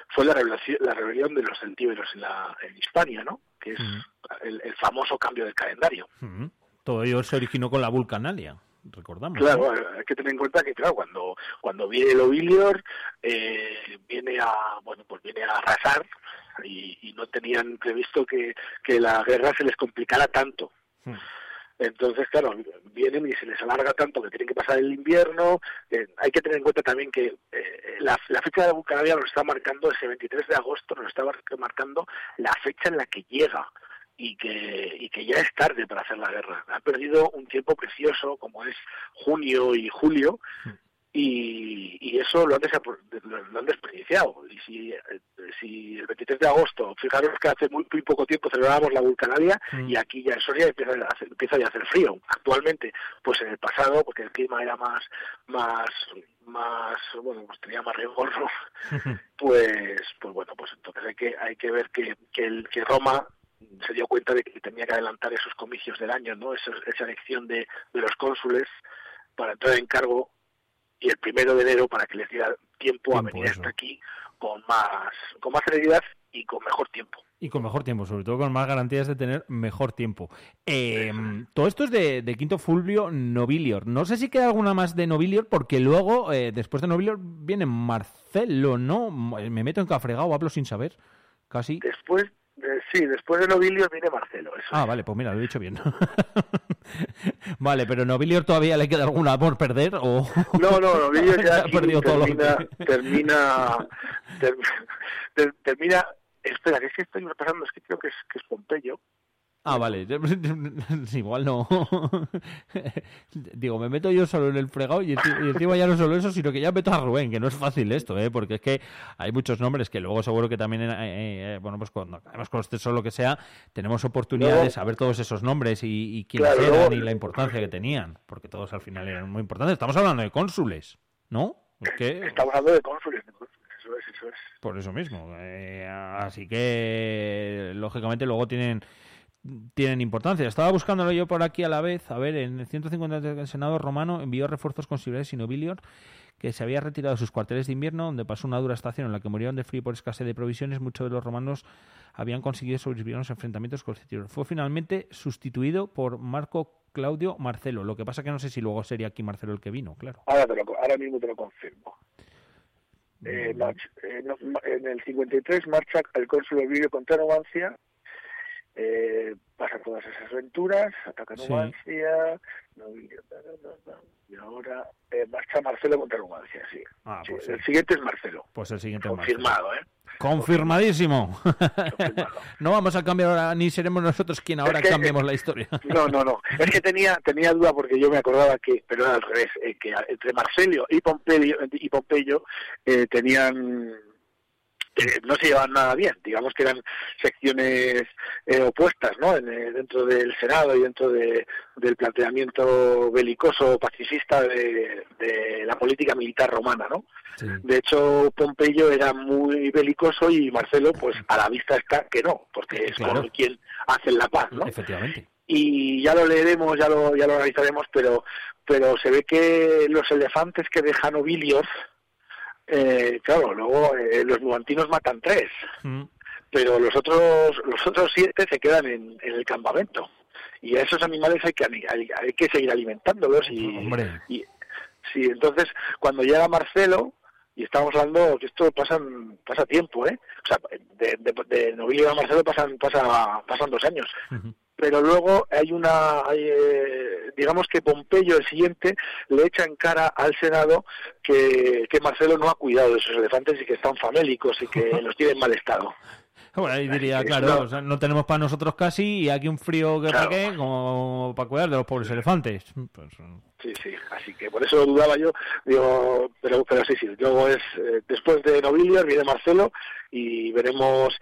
fue la rebelión, la rebelión de los celtíberos en, la, en Hispania, ¿no? Que es el, el famoso cambio del calendario. Todo ello se originó con la vulcanalia, recordamos. Claro, hay que tener en cuenta que claro, cuando cuando viene el Obilior eh, viene a bueno pues viene a arrasar y, y no tenían previsto que, que la guerra se les complicara tanto. Entonces, claro, vienen y se les alarga tanto que tienen que pasar el invierno. eh, hay que tener en cuenta también que eh, la, la fecha de la vulcanalia nos está marcando, ese 23 de agosto, nos está mar- marcando la fecha en la que llega y que, y que ya es tarde para hacer la guerra. Ha perdido un tiempo precioso como es junio y julio y, y eso lo han, lo, han desperdiciado. Y si, eh, si el 23 de agosto, fijaros que hace muy, muy poco tiempo celebrábamos la vulcanalia Mm. y aquí ya en Soria empieza a, hacer, empieza ya a hacer frío. Actualmente, pues en el pasado, porque el clima era más, más, más, bueno, pues tenía más rigor, ¿no? pues, pues bueno, pues entonces hay que, hay que ver que, que, el, que Roma se dio cuenta de que tenía que adelantar esos comicios del año, ¿no? Esa, esa elección de, de los cónsules para entrar en cargo y el primero de enero para que les diera tiempo, a venir eso. hasta aquí con más, con más celeridad y con mejor tiempo. Y con mejor tiempo, sobre todo con más garantías de tener mejor tiempo. Eh, todo esto es de, de Quinto Fulvio Nobilior. No sé si queda alguna más de Nobilior, porque luego, eh, después de Nobilior, viene Marcelo, ¿no? Me meto en cafregado, hablo sin saber. Casi. Después, eh, sí, después de Nobilior viene Marcelo. Eso Ah, vale, pues mira, lo he dicho bien. vale, pero Nobilior todavía le queda alguna por perder o No, no, Novillo ya ha perdido todo lo termina, que- termina, ter- ter- termina, espera, que es que estoy repasando, es que creo que es, que es Pompeyo. Ah, vale. Igual no. Digo, me meto yo solo en el fregado y enci- y encima ya no solo eso, sino que ya meto a Rubén, que no es fácil esto, ¿eh? Porque es que hay muchos nombres que luego seguro que también, eh, eh, bueno, pues cuando acabemos con este solo lo que sea, tenemos oportunidad Luego- de saber todos esos nombres y, y quiénes Claro, eran luego- y la importancia que tenían, porque todos al final eran muy importantes. Estamos hablando de cónsules, ¿no? Es que Estamos hablando de cónsules, de cónsules, eso es, eso es. por eso mismo. eh, así que, lógicamente, luego tienen tienen importancia. Estaba buscándolo yo por aquí a la vez. A ver, en el 150 del Senado romano envió refuerzos considerables y Nobilior, que se había retirado de sus cuarteles de invierno, donde pasó una dura estación en la que murieron de frío por escasez de provisiones. Muchos de los romanos habían conseguido sobrevivir a los enfrentamientos con los celtíberos. Fue finalmente sustituido por Marco Claudio Marcelo. Lo que pasa que no sé si luego sería aquí Marcelo el que vino, claro. Ahora, te lo, ahora mismo te lo confirmo. Eh, march- eh, no, en el 53 marcha el cónsul Ovidio contra Numancia, eh, pasa todas esas aventuras, ataca. Numancia, ta, y ahora eh, marcha Marcelo contra Numancia, sí. Ah, Sí, pues el siguiente es Marcelo, Pues el siguiente es Marcelo. confirmado, ¿eh? Confirmadísimo. no vamos a cambiar ahora, ni seremos nosotros quien ahora Es que- cambiemos la historia. No, no, no. Es que tenía tenía duda porque yo me acordaba que, pero era al revés, eh, que entre Marcelio y Pompeyo, y Pompeyo eh, tenían que no se llevaban nada bien, digamos que eran secciones eh, opuestas, ¿no? En, eh, dentro del Senado y dentro de, del planteamiento belicoso pacifista de, de la política militar romana, ¿no? De hecho, Pompeyo era muy belicoso y Marcelo, pues a la vista está que no, porque es Claro. con quien hacen la paz, ¿no? Efectivamente. y ya lo leeremos, ya lo, ya lo analizaremos, pero, pero se ve que los elefantes que dejan Obilios, eh, claro, luego eh, los numantinos matan tres, Mm. pero los otros, los otros siete se quedan en, en el campamento. Y a esos animales hay que, hay, hay que seguir alimentándolos y, y sí, entonces cuando llega Marcelo, y estamos hablando que esto pasan, pasa tiempo, ¿eh? O sea, de, de, de Novilio a Marcelo pasan, pasa, pasan dos años pero luego hay una, hay, eh, digamos que Pompeyo, el siguiente, le echa en cara al Senado que, que Marcelo no ha cuidado de sus elefantes y que están famélicos y que los tiene en mal estado. Bueno, ahí diría, claro, no. o sea, no tenemos para nosotros casi y aquí un frío que Claro. como para cuidar de los pobres elefantes. Pues, Sí, sí, así que por eso dudaba yo, digo, pero, pero sí, sí, luego es, eh, después de Nobilior viene Marcelo y veremos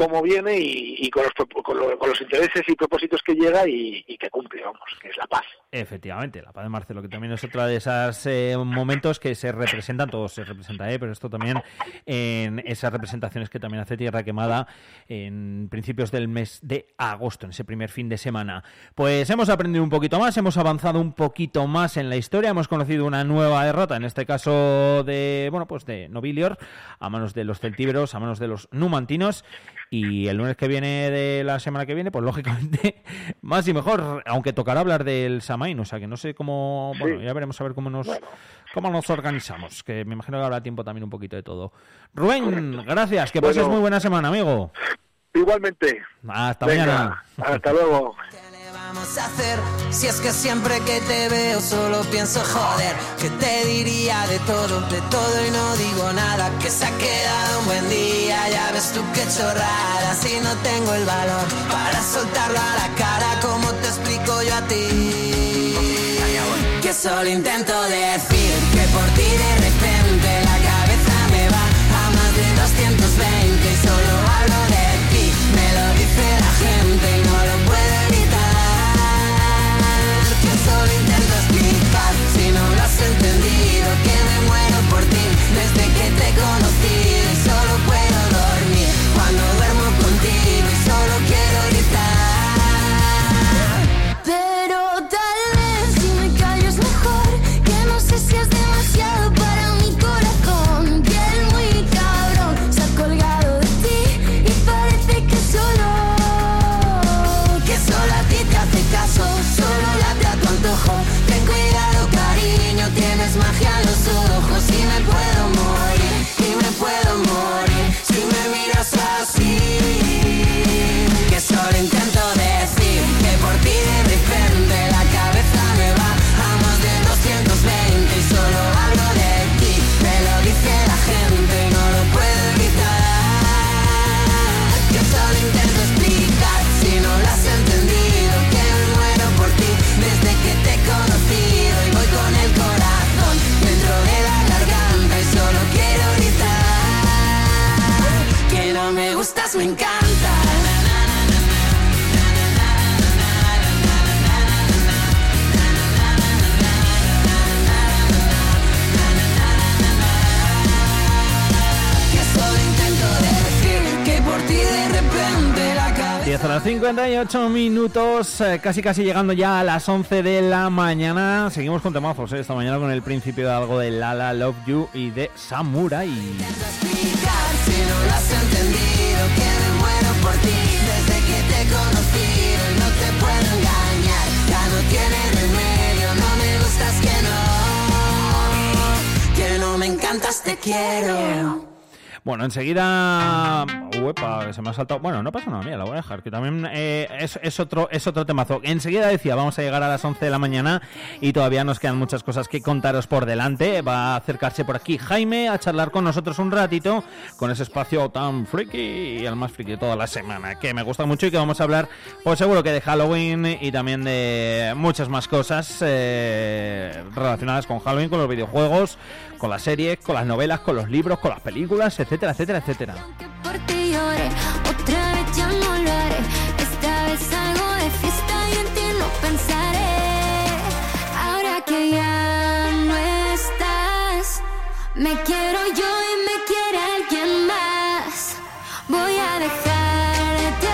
cómo viene y, con, los, con, lo- con los intereses y propósitos que llega y, y que cumple, vamos, que es la paz. Efectivamente, la paz de Marcelo, que también es otra de esos momentos que se representan, todos se representa, ¿eh? pero esto también en esas representaciones que también hace Tierra Quemada en principios del mes de agosto, en ese primer fin de semana. Pues hemos aprendido un poquito más, hemos avanzado un poquito más en la historia, hemos conocido una nueva derrota, en este caso de, bueno, pues de Nobilior, a manos de los celtíberos, a manos de los numantinos, y el lunes que viene de la semana que viene, pues lógicamente más y mejor, aunque tocará hablar del Samaín, o sea que no sé cómo, bueno, ya veremos a ver cómo nos cómo nos organizamos, que me imagino que habrá tiempo también un poquito de todo. Rubén, gracias, que pases Bueno. muy buena semana, amigo. Igualmente. Hasta Venga, mañana. Hasta luego. vamos a hacer? Si es que siempre que te veo solo pienso joder, que te diría de todo, de todo y no digo nada, que se ha quedado un buen día, ya ves tú qué chorrada, si no tengo el valor para soltarlo a la cara, como te explico yo a ti? Solo intento decir que por ti de cabeza 10 horas 58 minutos, eh, casi casi llegando ya a las 11 de la mañana. Seguimos con temazos eh, esta mañana con el principio de algo de Lala Love You y de Samurai. me te quiero Bueno, enseguida Uepa, se me ha saltado. Bueno, no pasa nada, mira, la voy a dejar, que también eh, es, es otro, es otro temazo. Enseguida decía, vamos a llegar a las 11 de la mañana y todavía nos quedan muchas cosas que contaros por delante. Va a acercarse por aquí Jaime a charlar con nosotros un ratito con ese espacio tan friki y el más friki de toda la semana, que me gusta mucho y que vamos a hablar, pues seguro que de Halloween y también de muchas más cosas eh, relacionadas con Halloween, con los videojuegos, con las series, con las novelas, con los libros, con las películas, etcétera, etcétera, etcétera. me quiero yo y me quiere alguien más. Voy a dejarte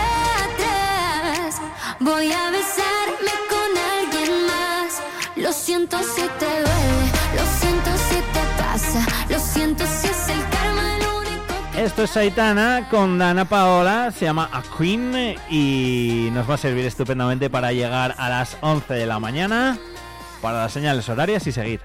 atrás, voy a besarme con alguien más. Lo siento si te Esto es Saitana con Dana Paola, se llama A Queen y nos va a servir estupendamente para llegar a las 11 de la mañana para las señales horarias y seguir.